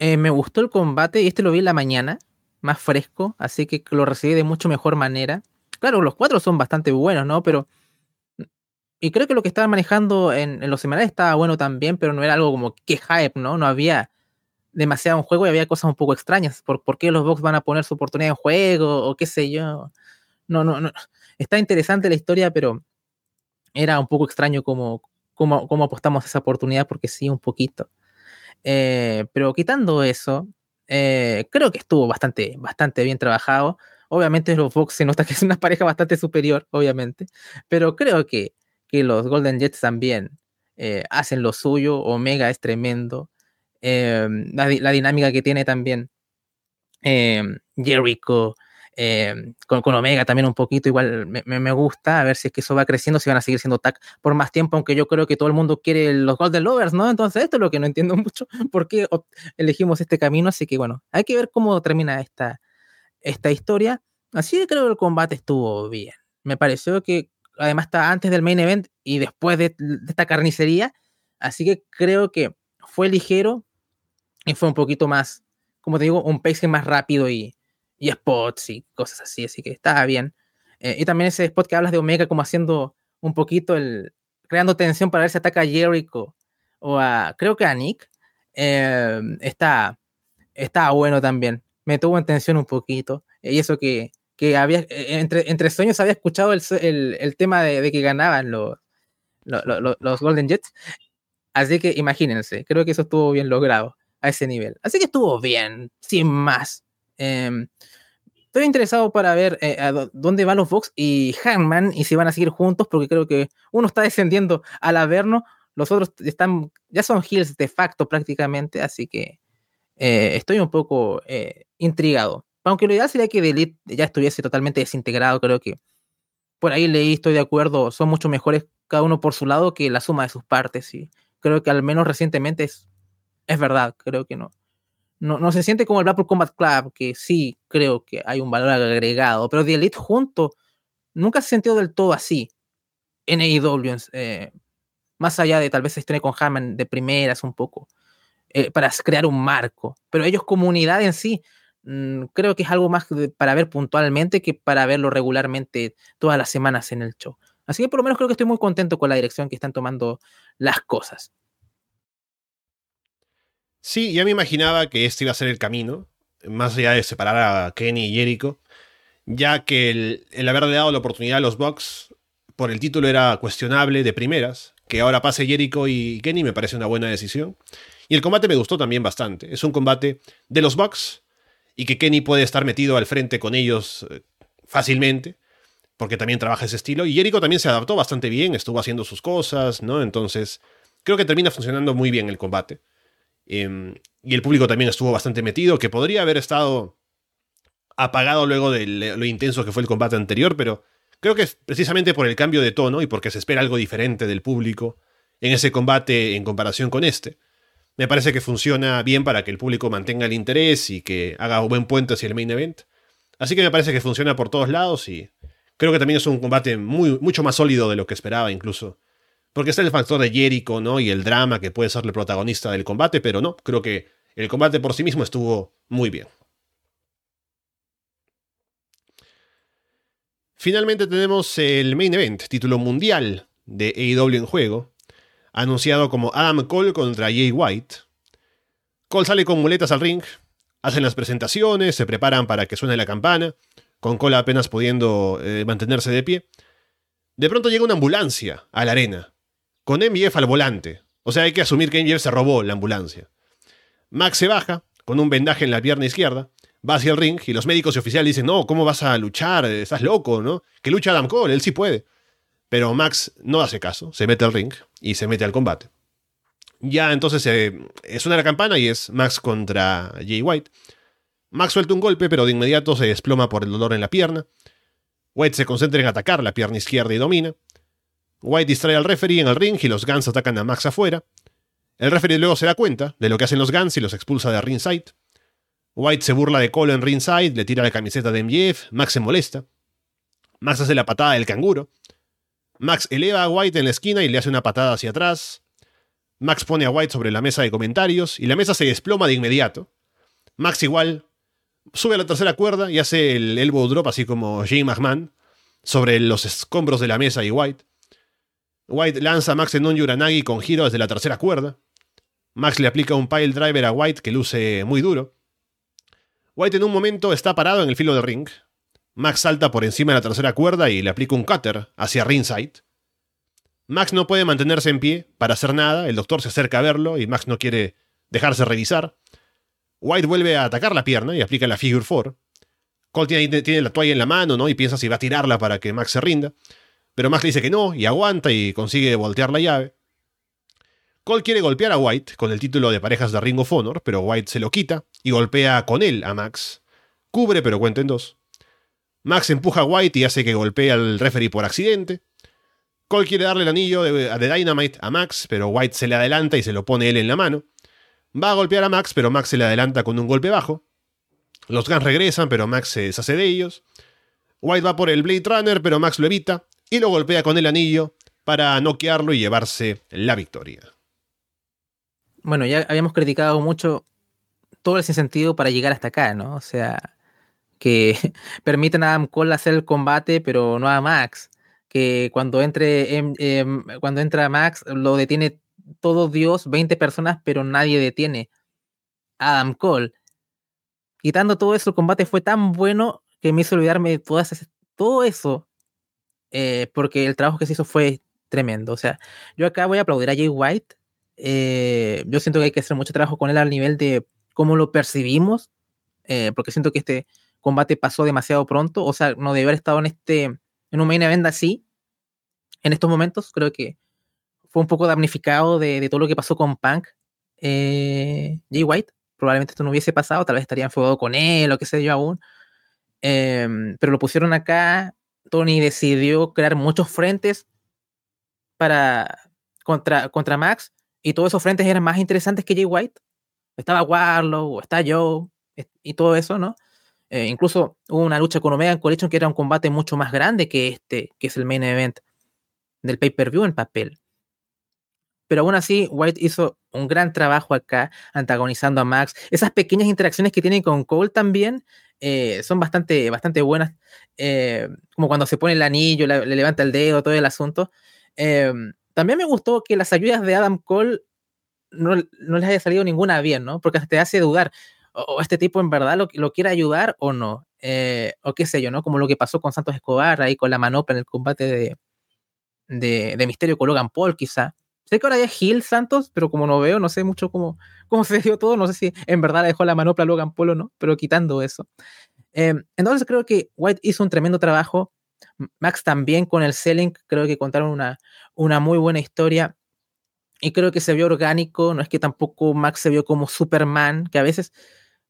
Eh, me gustó el combate y este lo vi en la mañana, más fresco, así que lo recibí de mucho mejor manera. Claro, los cuatro son bastante buenos, ¿no? Pero. Y creo que lo que estaban manejando en, los semanales estaba bueno también, pero no era algo como que hype, ¿no? No había demasiado en juego y había cosas un poco extrañas. ¿Por, por qué los Bucks van a poner su oportunidad en juego? O qué sé yo. No, no, no. Está interesante la historia, pero era un poco extraño cómo, cómo, cómo apostamos a esa oportunidad, porque sí, un poquito. Eh, pero quitando eso, eh, creo que estuvo bastante, bastante bien trabajado. Obviamente los Fox se nota que es una pareja bastante superior, obviamente, pero creo que, que los Golden Jets también eh, hacen lo suyo. Omega es tremendo. La, la, dinámica que tiene también Jericho, eh, con, Omega también un poquito, igual me, gusta, a ver si es que eso va creciendo, si van a seguir siendo tag por más tiempo, aunque yo creo que todo el mundo quiere los Golden Lovers, ¿no? Entonces esto es lo que no entiendo *laughs* mucho, por qué elegimos este camino, así que bueno, hay que ver cómo termina esta, esta historia. Así que creo que el combate estuvo bien. Me pareció que además está antes del main event y después de, de esta carnicería, así que creo que fue ligero y fue un poquito más, como te digo, un pacing más rápido y, y spots y cosas así, así que estaba bien. Eh, y también ese spot que hablas de Omega como haciendo un poquito el, creando tensión para ver si ataca a Jericho o a, creo que a Nick, eh, está, está bueno también. Me tuvo en tensión un poquito. Y eso que, que había, eh, entre, entre sueños había escuchado el, el, el tema de, de, que ganaban los, los, los, los Golden Jets. Así que imagínense, creo que eso estuvo bien logrado a ese nivel. Así que estuvo bien, sin más. Eh, estoy interesado para ver eh, dónde van los Fox y Hangman y si van a seguir juntos, porque creo que uno está descendiendo al Averno, los otros están, ya son heels de facto prácticamente, así que eh, estoy un poco eh, intrigado. Aunque lo ideal sería que The Elite ya estuviese totalmente desintegrado, creo que por ahí leí, estoy de acuerdo, son mucho mejores cada uno por su lado que la suma de sus partes, y creo que al menos recientemente es, es verdad, creo que no no, no, se siente como el Blackpool Combat Club, que sí creo que hay un valor agregado, pero The Elite junto nunca se sentido del todo así en AEW, eh, más allá de tal vez se estrene con Hammond de primeras un poco, eh, para crear un marco, pero ellos comunidad en sí, mmm, creo que es algo más para ver puntualmente que para verlo regularmente todas las semanas en el show. Así que por lo menos creo que estoy muy contento con la dirección que están tomando las cosas. Sí, ya me imaginaba que este iba a ser el camino, más allá de separar a Kenny y Jericho, ya que el, el haberle dado la oportunidad a los Bucks por el título era cuestionable de primeras, que ahora pase Jericho y Kenny me parece una buena decisión. Y el combate me gustó también bastante. Es un combate de los Bucks y que Kenny puede estar metido al frente con ellos eh, fácilmente, porque también trabaja ese estilo. Y Jericho también se adaptó bastante bien, estuvo haciendo sus cosas, ¿no? Entonces, creo que termina funcionando muy bien el combate. Eh, y el público también estuvo bastante metido, que podría haber estado apagado luego de lo intenso que fue el combate anterior, pero creo que es precisamente por el cambio de tono y porque se espera algo diferente del público en ese combate en comparación con este. Me parece que funciona bien para que el público mantenga el interés y que haga un buen puente hacia el main event. Así que me parece que funciona por todos lados y creo que también es un combate mucho más sólido de lo que esperaba incluso porque está el factor de Jericho, ¿no? Y el drama que puede ser el protagonista del combate, pero no, creo que el combate por sí mismo estuvo muy bien. Finalmente tenemos el main event, título mundial de AEW en juego, anunciado como Adam Cole contra Jay White. Cole sale con muletas al ring, hacen las presentaciones, se preparan para que suene la campana, con Cole apenas pudiendo eh, mantenerse de pie. De pronto llega una ambulancia a la arena con MJF al volante. O sea, hay que asumir que MJF se robó la ambulancia. Max se baja, con un vendaje en la pierna izquierda, va hacia el ring y los médicos y oficiales dicen, no, ¿cómo vas a luchar? Estás loco, ¿no? Que lucha Adam Cole, él sí puede. Pero Max no hace caso, se mete al ring y se mete al combate. Ya entonces eh, suena la campana y es Max contra Jay White. Max suelta un golpe, pero de inmediato se desploma por el dolor en la pierna. White se concentra en atacar la pierna izquierda y domina. White distrae al referee en el ring y los Guns atacan a Max afuera. El referee luego se da cuenta de lo que hacen los Guns y los expulsa de ringside. White se burla de Cole en ringside, le tira la camiseta de MJF, Max se molesta. Max hace la patada del canguro. Max eleva a White en la esquina y le hace una patada hacia atrás. Max pone a White sobre la mesa de comentarios y la mesa se desploma de inmediato. Max igual sube a la tercera cuerda y hace el elbow drop así como Jay McMahon sobre los escombros de la mesa y White. White lanza a Max en un Yuranagi con giro desde la tercera cuerda. Max le aplica un pile driver a White que luce muy duro. White en un momento está parado en el filo del ring. Max salta por encima de la tercera cuerda y le aplica un cutter hacia ringside. Max no puede mantenerse en pie para hacer nada, el doctor se acerca a verlo y Max no quiere dejarse revisar. White vuelve a atacar la pierna y aplica la Figure 4. Cole tiene, tiene, la toalla en la mano, ¿no? Y piensa si va a tirarla para que Max se rinda. Pero Max le dice que no y aguanta y consigue voltear la llave. Cole quiere golpear a White con el título de parejas de Ring of Honor, pero White se lo quita y golpea con él a Max. Cubre, pero cuenta en dos. Max empuja a White y hace que golpee al referee por accidente. Cole quiere darle el anillo de, de, Dynamite a Max, pero White se le adelanta y se lo pone él en la mano. Va a golpear a Max, pero Max se le adelanta con un golpe bajo. Los Guns regresan, pero Max se deshace de ellos. White va por el Blade Runner, pero Max lo evita y lo golpea con el anillo para noquearlo y llevarse la victoria bueno, ya habíamos criticado mucho todo ese sentido para llegar hasta acá, ¿no? O sea, que *laughs* permiten a Adam Cole hacer el combate, pero no a Max. Que cuando entre em, cuando entra Max, lo detiene todo Dios, 20 personas, pero nadie detiene a Adam Cole. Quitando todo eso, el combate fue tan bueno que me hizo olvidarme de todas todo eso. Eh, porque el trabajo que se hizo fue tremendo. O sea, yo acá voy a aplaudir a Jay White eh, yo siento que hay que hacer mucho trabajo con él al nivel de cómo lo percibimos, eh, porque siento que este combate pasó demasiado pronto, o sea, no debe haber estado en este, en un main event así, en estos momentos, creo que fue un poco damnificado de, todo lo que pasó con Punk, eh, Jay White, probablemente esto no hubiese pasado, tal vez estaría enfadado con él, o qué sé yo aún, em, pero lo pusieron acá, Tony decidió crear muchos frentes para contra, contra Max, y todos esos frentes eran más interesantes que Jay White. Estaba Warlow, está Joe, y todo eso, ¿no? Eh, incluso hubo una lucha con Omega en Collection que era un combate mucho más grande que este, que es el main event del pay-per-view en papel. Pero aún así, White hizo un gran trabajo acá, antagonizando a Max. Esas pequeñas interacciones que tiene con Cole también eh, son bastante, bastante buenas. Eh, como cuando se pone el anillo, le, le, levanta el dedo, todo el asunto. También me gustó que las ayudas de Adam Cole no, no les haya salido ninguna bien, ¿no? Porque te hace dudar, o, este tipo en verdad lo, lo quiere ayudar o no, eh, o qué sé yo, ¿no? Como lo que pasó con Santos Escobar ahí con la manopla en el combate de, de, de Misterio con Logan Paul, quizá. Sé que ahora ya es Gil Santos, pero como no veo, no sé mucho cómo, *laughs* cómo se dio todo, no sé si en verdad le dejó la manopla a Logan Paul o no, pero quitando eso. Eh, entonces creo que White hizo un tremendo trabajo Max también con el selling, creo que contaron una, una muy buena historia y creo que se vio orgánico, no es que tampoco Max se vio como Superman, que a veces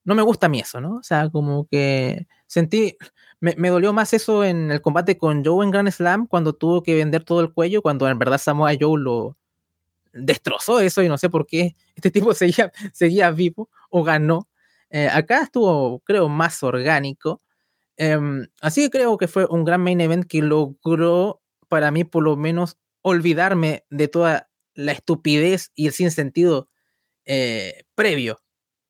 no me gusta a mí eso, ¿no? O sea, como que sentí, me, me, dolió más eso en el combate con Joe en Grand Slam, cuando tuvo que vender todo el cuello, cuando en verdad Samoa Joe lo destrozó eso y no sé por qué este tipo *laughs* seguía, seguía vivo o ganó. Eh, acá estuvo, creo, más orgánico. Um, así que creo que fue un gran main event que logró para mí por lo menos olvidarme de toda la estupidez y el sinsentido eh, previo.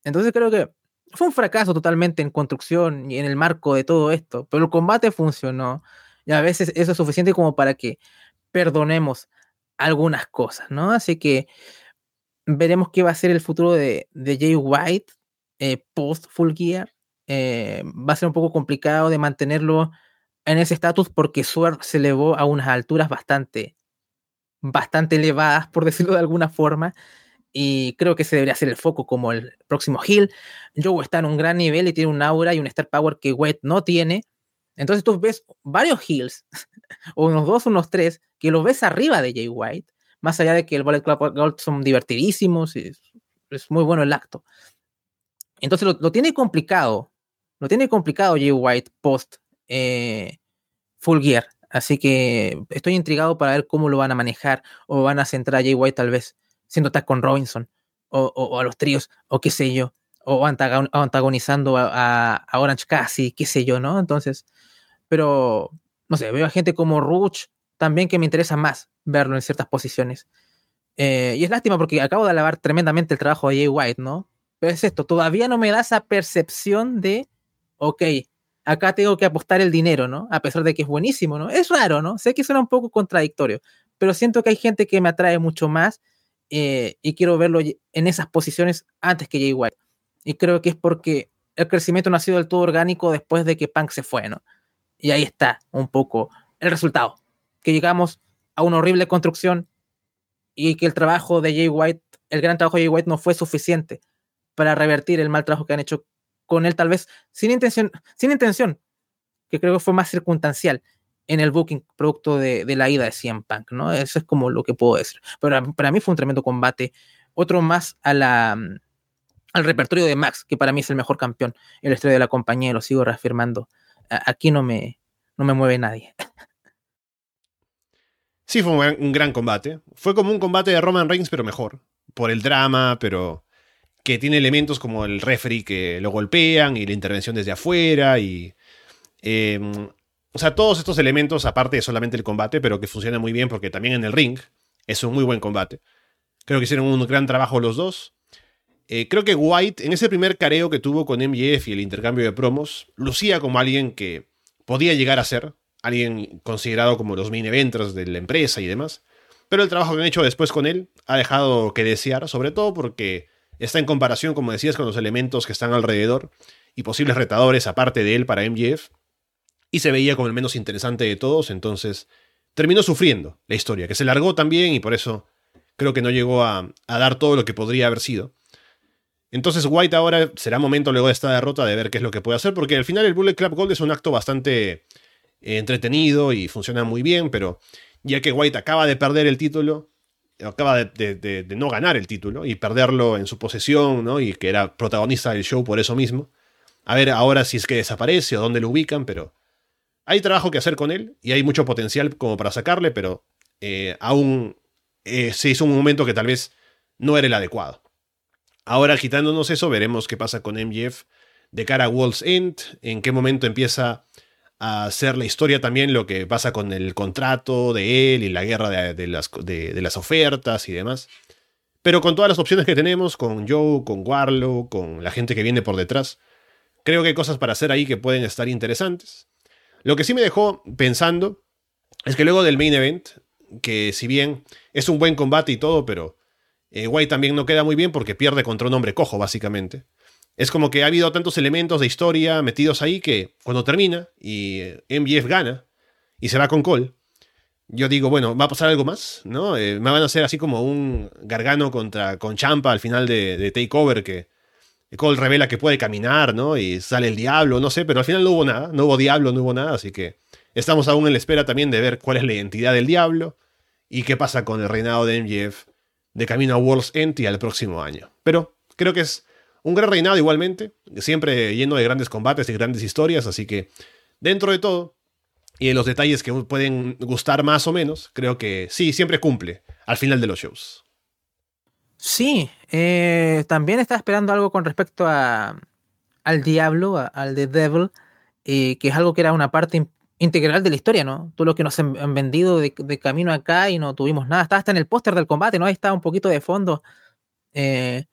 Entonces creo que fue un fracaso totalmente en construcción y en el marco de todo esto, pero el combate funcionó y a veces eso es suficiente como para que perdonemos algunas cosas, ¿no? Así que veremos qué va a ser el futuro de, Jay White eh, post Full Gear. Eh, va a ser un poco complicado de mantenerlo en ese estatus porque Sword se elevó a unas alturas bastante, bastante elevadas, por decirlo de alguna forma, y creo que ese debería ser el foco como el próximo Hill. Joe está en un gran nivel y tiene un aura y un Star Power que White no tiene. Entonces tú ves varios Hills, o *laughs* unos dos, unos tres, que los ves arriba de Jay White, más allá de que el Bullet Club Gold son divertidísimos y es, muy bueno el acto. Entonces lo, lo tiene complicado lo tiene complicado Jay White post eh, Full Gear. Así que estoy intrigado para ver cómo lo van a manejar o van a centrar a Jay White tal vez siendo tag con Robinson o, a los tríos o qué sé yo. O antagonizando a, Orange Cassidy, qué sé yo, ¿no? Entonces, pero no sé, veo a gente como Ruch también que me interesa más verlo en ciertas posiciones. Eh, y es lástima porque acabo de alabar tremendamente el trabajo de Jay White, ¿no? Pero es esto, todavía no me da esa percepción de ok, acá tengo que apostar el dinero, ¿no? A pesar de que es buenísimo, ¿no? Es raro, ¿no? Sé que suena un poco contradictorio, pero siento que hay gente que me atrae mucho más eh, y quiero verlo en esas posiciones antes que Jay White. Y creo que es porque el crecimiento no ha sido del todo orgánico después de que Punk se fue, ¿no? Y ahí está un poco el resultado, que llegamos a una horrible construcción y que el trabajo de Jay White, el gran trabajo de Jay White no fue suficiente para revertir el mal trabajo que han hecho con él, tal vez sin intención, sin intención, que creo que fue más circunstancial en el booking producto de, la ida de CM Punk, ¿no? Eso es como lo que puedo decir. Pero para mí fue un tremendo combate, otro más a la, al repertorio de Max, que para mí es el mejor campeón en la historia de la compañía, y lo sigo reafirmando. Aquí no me, no me mueve nadie. *laughs* Sí, fue un gran, combate. Fue como un combate de Roman Reigns, pero mejor. Por el drama, pero que tiene elementos como el referee que lo golpean y la intervención desde afuera y... Em, o sea, todos estos elementos, aparte de solamente el combate, pero que funcionan muy bien porque también en el ring es un muy buen combate. Creo que hicieron un gran trabajo los dos. Eh, creo que White, en ese primer careo que tuvo con MJF y el intercambio de promos, lucía como alguien que podía llegar a ser, alguien considerado como los main eventers de la empresa y demás. Pero el trabajo que han hecho después con él ha dejado que desear, sobre todo porque está en comparación, como decías, con los elementos que están alrededor y posibles retadores aparte de él para MJF. Y se veía como el menos interesante de todos, entonces terminó sufriendo la historia, que se largó también y por eso creo que no llegó a, a dar todo lo que podría haber sido. Entonces White ahora será momento luego de esta derrota de ver qué es lo que puede hacer, porque al final el Bullet Club Gold es un acto bastante entretenido y funciona muy bien, pero ya que White acaba de perder el título, acaba de, no ganar el título y perderlo en su posesión, ¿no? Y que era protagonista del show por eso mismo. A ver ahora si es que desaparece o dónde lo ubican, pero hay trabajo que hacer con él y hay mucho potencial como para sacarle, pero eh, aún eh, se hizo un momento que tal vez no era el adecuado. Ahora quitándonos eso, veremos qué pasa con MJF de cara a World's End, en qué momento empieza a hacer la historia también lo que pasa con el contrato de él y la guerra de, las, ofertas y demás. Pero con todas las opciones que tenemos, con Joe, con Warlow, con la gente que viene por detrás, creo que hay cosas para hacer ahí que pueden estar interesantes. Lo que sí me dejó pensando es que luego del main event, que si bien es un buen combate y todo, pero eh, White también no queda muy bien porque pierde contra un hombre cojo, básicamente. Es como que ha habido tantos elementos de historia metidos ahí que cuando termina y eh, MJF gana y se va con Cole, yo digo, bueno, ¿va a pasar algo más? ¿No? Eh, me van a hacer así como un gargano contra, con Champa al final de, de Takeover que Cole revela que puede caminar, ¿no? Y sale el diablo, no sé, pero al final no hubo nada, no hubo diablo, no hubo nada, así que estamos aún en la espera también de ver cuál es la identidad del diablo y qué pasa con el reinado de MJF de camino a World's End y al próximo año. Pero creo que es un gran reinado igualmente, siempre lleno de grandes combates y grandes historias, así que dentro de todo, y en los detalles que pueden gustar más o menos, creo que sí, siempre cumple al final de los shows. Sí, eh, también estaba esperando algo con respecto a, al diablo, al The Devil, eh, que es algo que era una parte integral de la historia, ¿no? Todo lo que nos han, vendido de, camino acá y no tuvimos nada. Estaba hasta en el póster del combate, ¿no? Ahí estaba un poquito de fondo. Eh,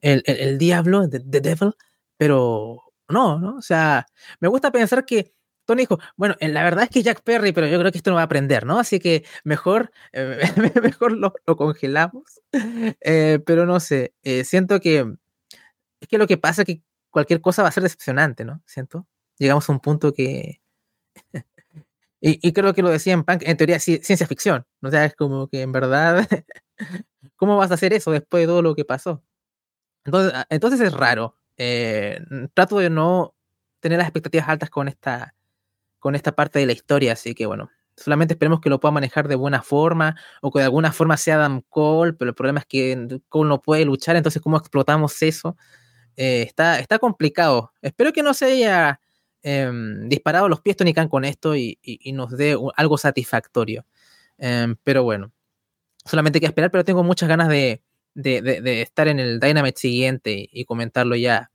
el, diablo, the, devil, pero no, ¿no? O sea, me gusta pensar que Tony dijo, bueno, eh, la verdad es que Jack Perry, pero yo creo que esto no va a aprender, ¿no? Así que mejor, eh, *laughs* mejor lo, congelamos. Eh, pero no sé, siento que es que lo que pasa es que cualquier cosa va a ser decepcionante, ¿no? Siento. Llegamos a un punto que... *laughs* y, creo que lo decía en Punk, en teoría ciencia ficción. O sea, es como que en verdad, *laughs* ¿cómo vas a hacer eso después de todo lo que pasó? Entonces, ah, entonces es raro. Eh, trato de no tener las expectativas altas con esta, con esta parte de la historia, así que bueno, solamente esperemos que lo pueda manejar de buena forma o que de alguna forma sea Adam Cole, pero el problema es que Cole no puede luchar, entonces ¿cómo explotamos eso? Eh, está, está complicado. Espero que no se haya em, disparado los pies Tony Khan con esto y, nos dé algo satisfactorio. Em, pero bueno, solamente hay que esperar, pero tengo muchas ganas de, de, estar en el Dynamite siguiente y comentarlo ya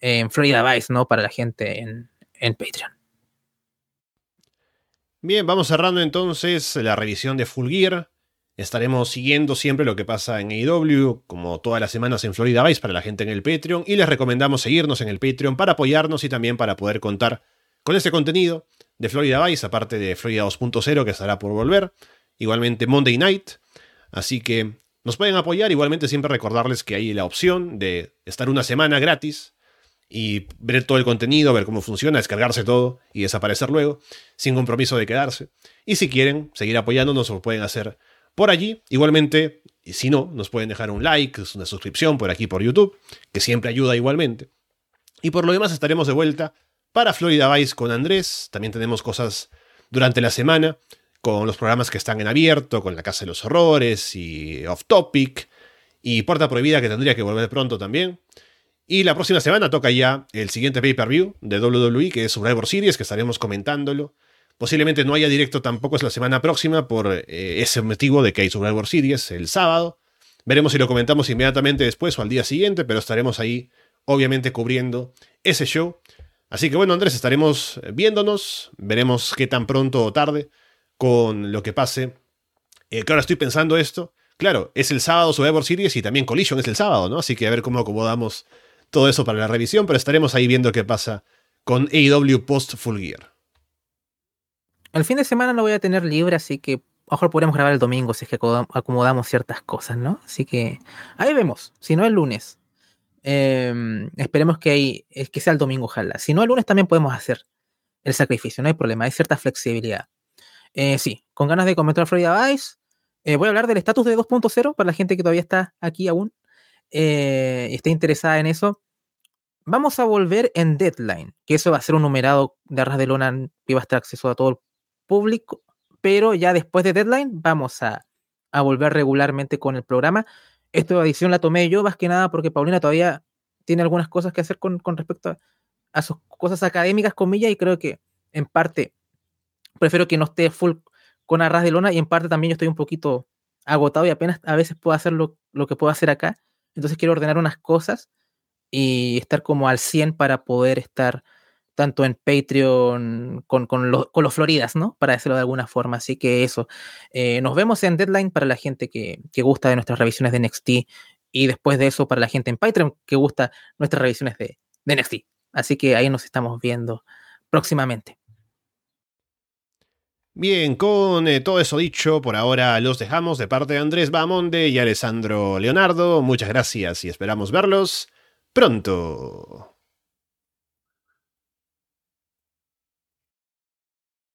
en Florida Vice, ¿no? Para la gente en, en Patreon. Bien, vamos cerrando entonces la revisión de Full Gear. Estaremos siguiendo siempre lo que pasa en AEW, como todas las semanas en Florida Vice para la gente en el Patreon. Y les recomendamos seguirnos en el Patreon para apoyarnos y también para poder contar con este contenido de Florida Vice, aparte de Florida 2.0 que estará por volver. Igualmente Monday Night. Así que nos pueden apoyar, igualmente siempre recordarles que hay la opción de estar una semana gratis y ver todo el contenido, ver cómo funciona, descargarse todo y desaparecer luego, sin compromiso de quedarse. Y si quieren seguir apoyándonos, lo pueden hacer por allí. Igualmente, y si no, nos pueden dejar un like, una suscripción por aquí por YouTube, que siempre ayuda igualmente. Y por lo demás estaremos de vuelta para Florida Vice con Andrés. También tenemos cosas durante la semana con los programas que están en abierto, con La Casa de los Horrores y Off Topic y Puerta Prohibida que tendría que volver pronto también. Y la próxima semana toca ya el siguiente pay-per-view de WWE, que es Survivor Series, que estaremos comentándolo. Posiblemente no haya directo tampoco es la semana próxima por eh, ese motivo de que hay Survivor Series el sábado. Veremos si lo comentamos inmediatamente después o al día siguiente, pero estaremos ahí obviamente cubriendo ese show. Así que bueno, Andrés, estaremos viéndonos, veremos qué tan pronto o tarde con lo que pase. Eh, que ahora estoy pensando esto. Claro, es el sábado Survivor Series y también Collision es el sábado, ¿no? Así que a ver cómo acomodamos todo eso para la revisión, pero estaremos ahí viendo qué pasa con AEW Post Full Gear. El fin de semana lo voy a tener libre, así que a lo mejor podremos grabar el domingo si es que acomodamos ciertas cosas, ¿no? Así que ahí vemos, si no el lunes. Em, esperemos que, que sea el domingo, ojalá. Si no el lunes también podemos hacer el sacrificio, no hay problema, hay cierta flexibilidad. Eh, sí, con ganas de comentar Florida Vice. Eh, voy a hablar del estatus de 2.0 para la gente que todavía está aquí aún eh, y esté interesada en eso. Vamos a volver en Deadline, que eso va a ser un numerado de arras de lona que va a estar acceso a todo el público, pero ya después de Deadline vamos a, a volver regularmente con el programa. Esta edición la tomé yo más que nada porque Paulina todavía tiene algunas cosas que hacer con, con respecto a, a, sus cosas académicas, comillas, y creo que en parte prefiero que no esté full con arras de lona y en parte también yo estoy un poquito agotado y apenas a veces puedo hacer lo, lo que puedo hacer acá. Entonces quiero ordenar unas cosas y estar como al 100 para poder estar tanto en Patreon con, con, los Floridas, ¿no? Para decirlo de alguna forma. Así que eso. Eh, nos vemos en Deadline para la gente que, que, gusta de nuestras revisiones de NXT y después de eso para la gente en Patreon que gusta nuestras revisiones de, de NXT. Así que ahí nos estamos viendo próximamente. Bien, con eh, todo eso dicho, por ahora los dejamos de parte de Andrés Bamonde y Alessandro Leonardo. Muchas gracias y esperamos verlos pronto.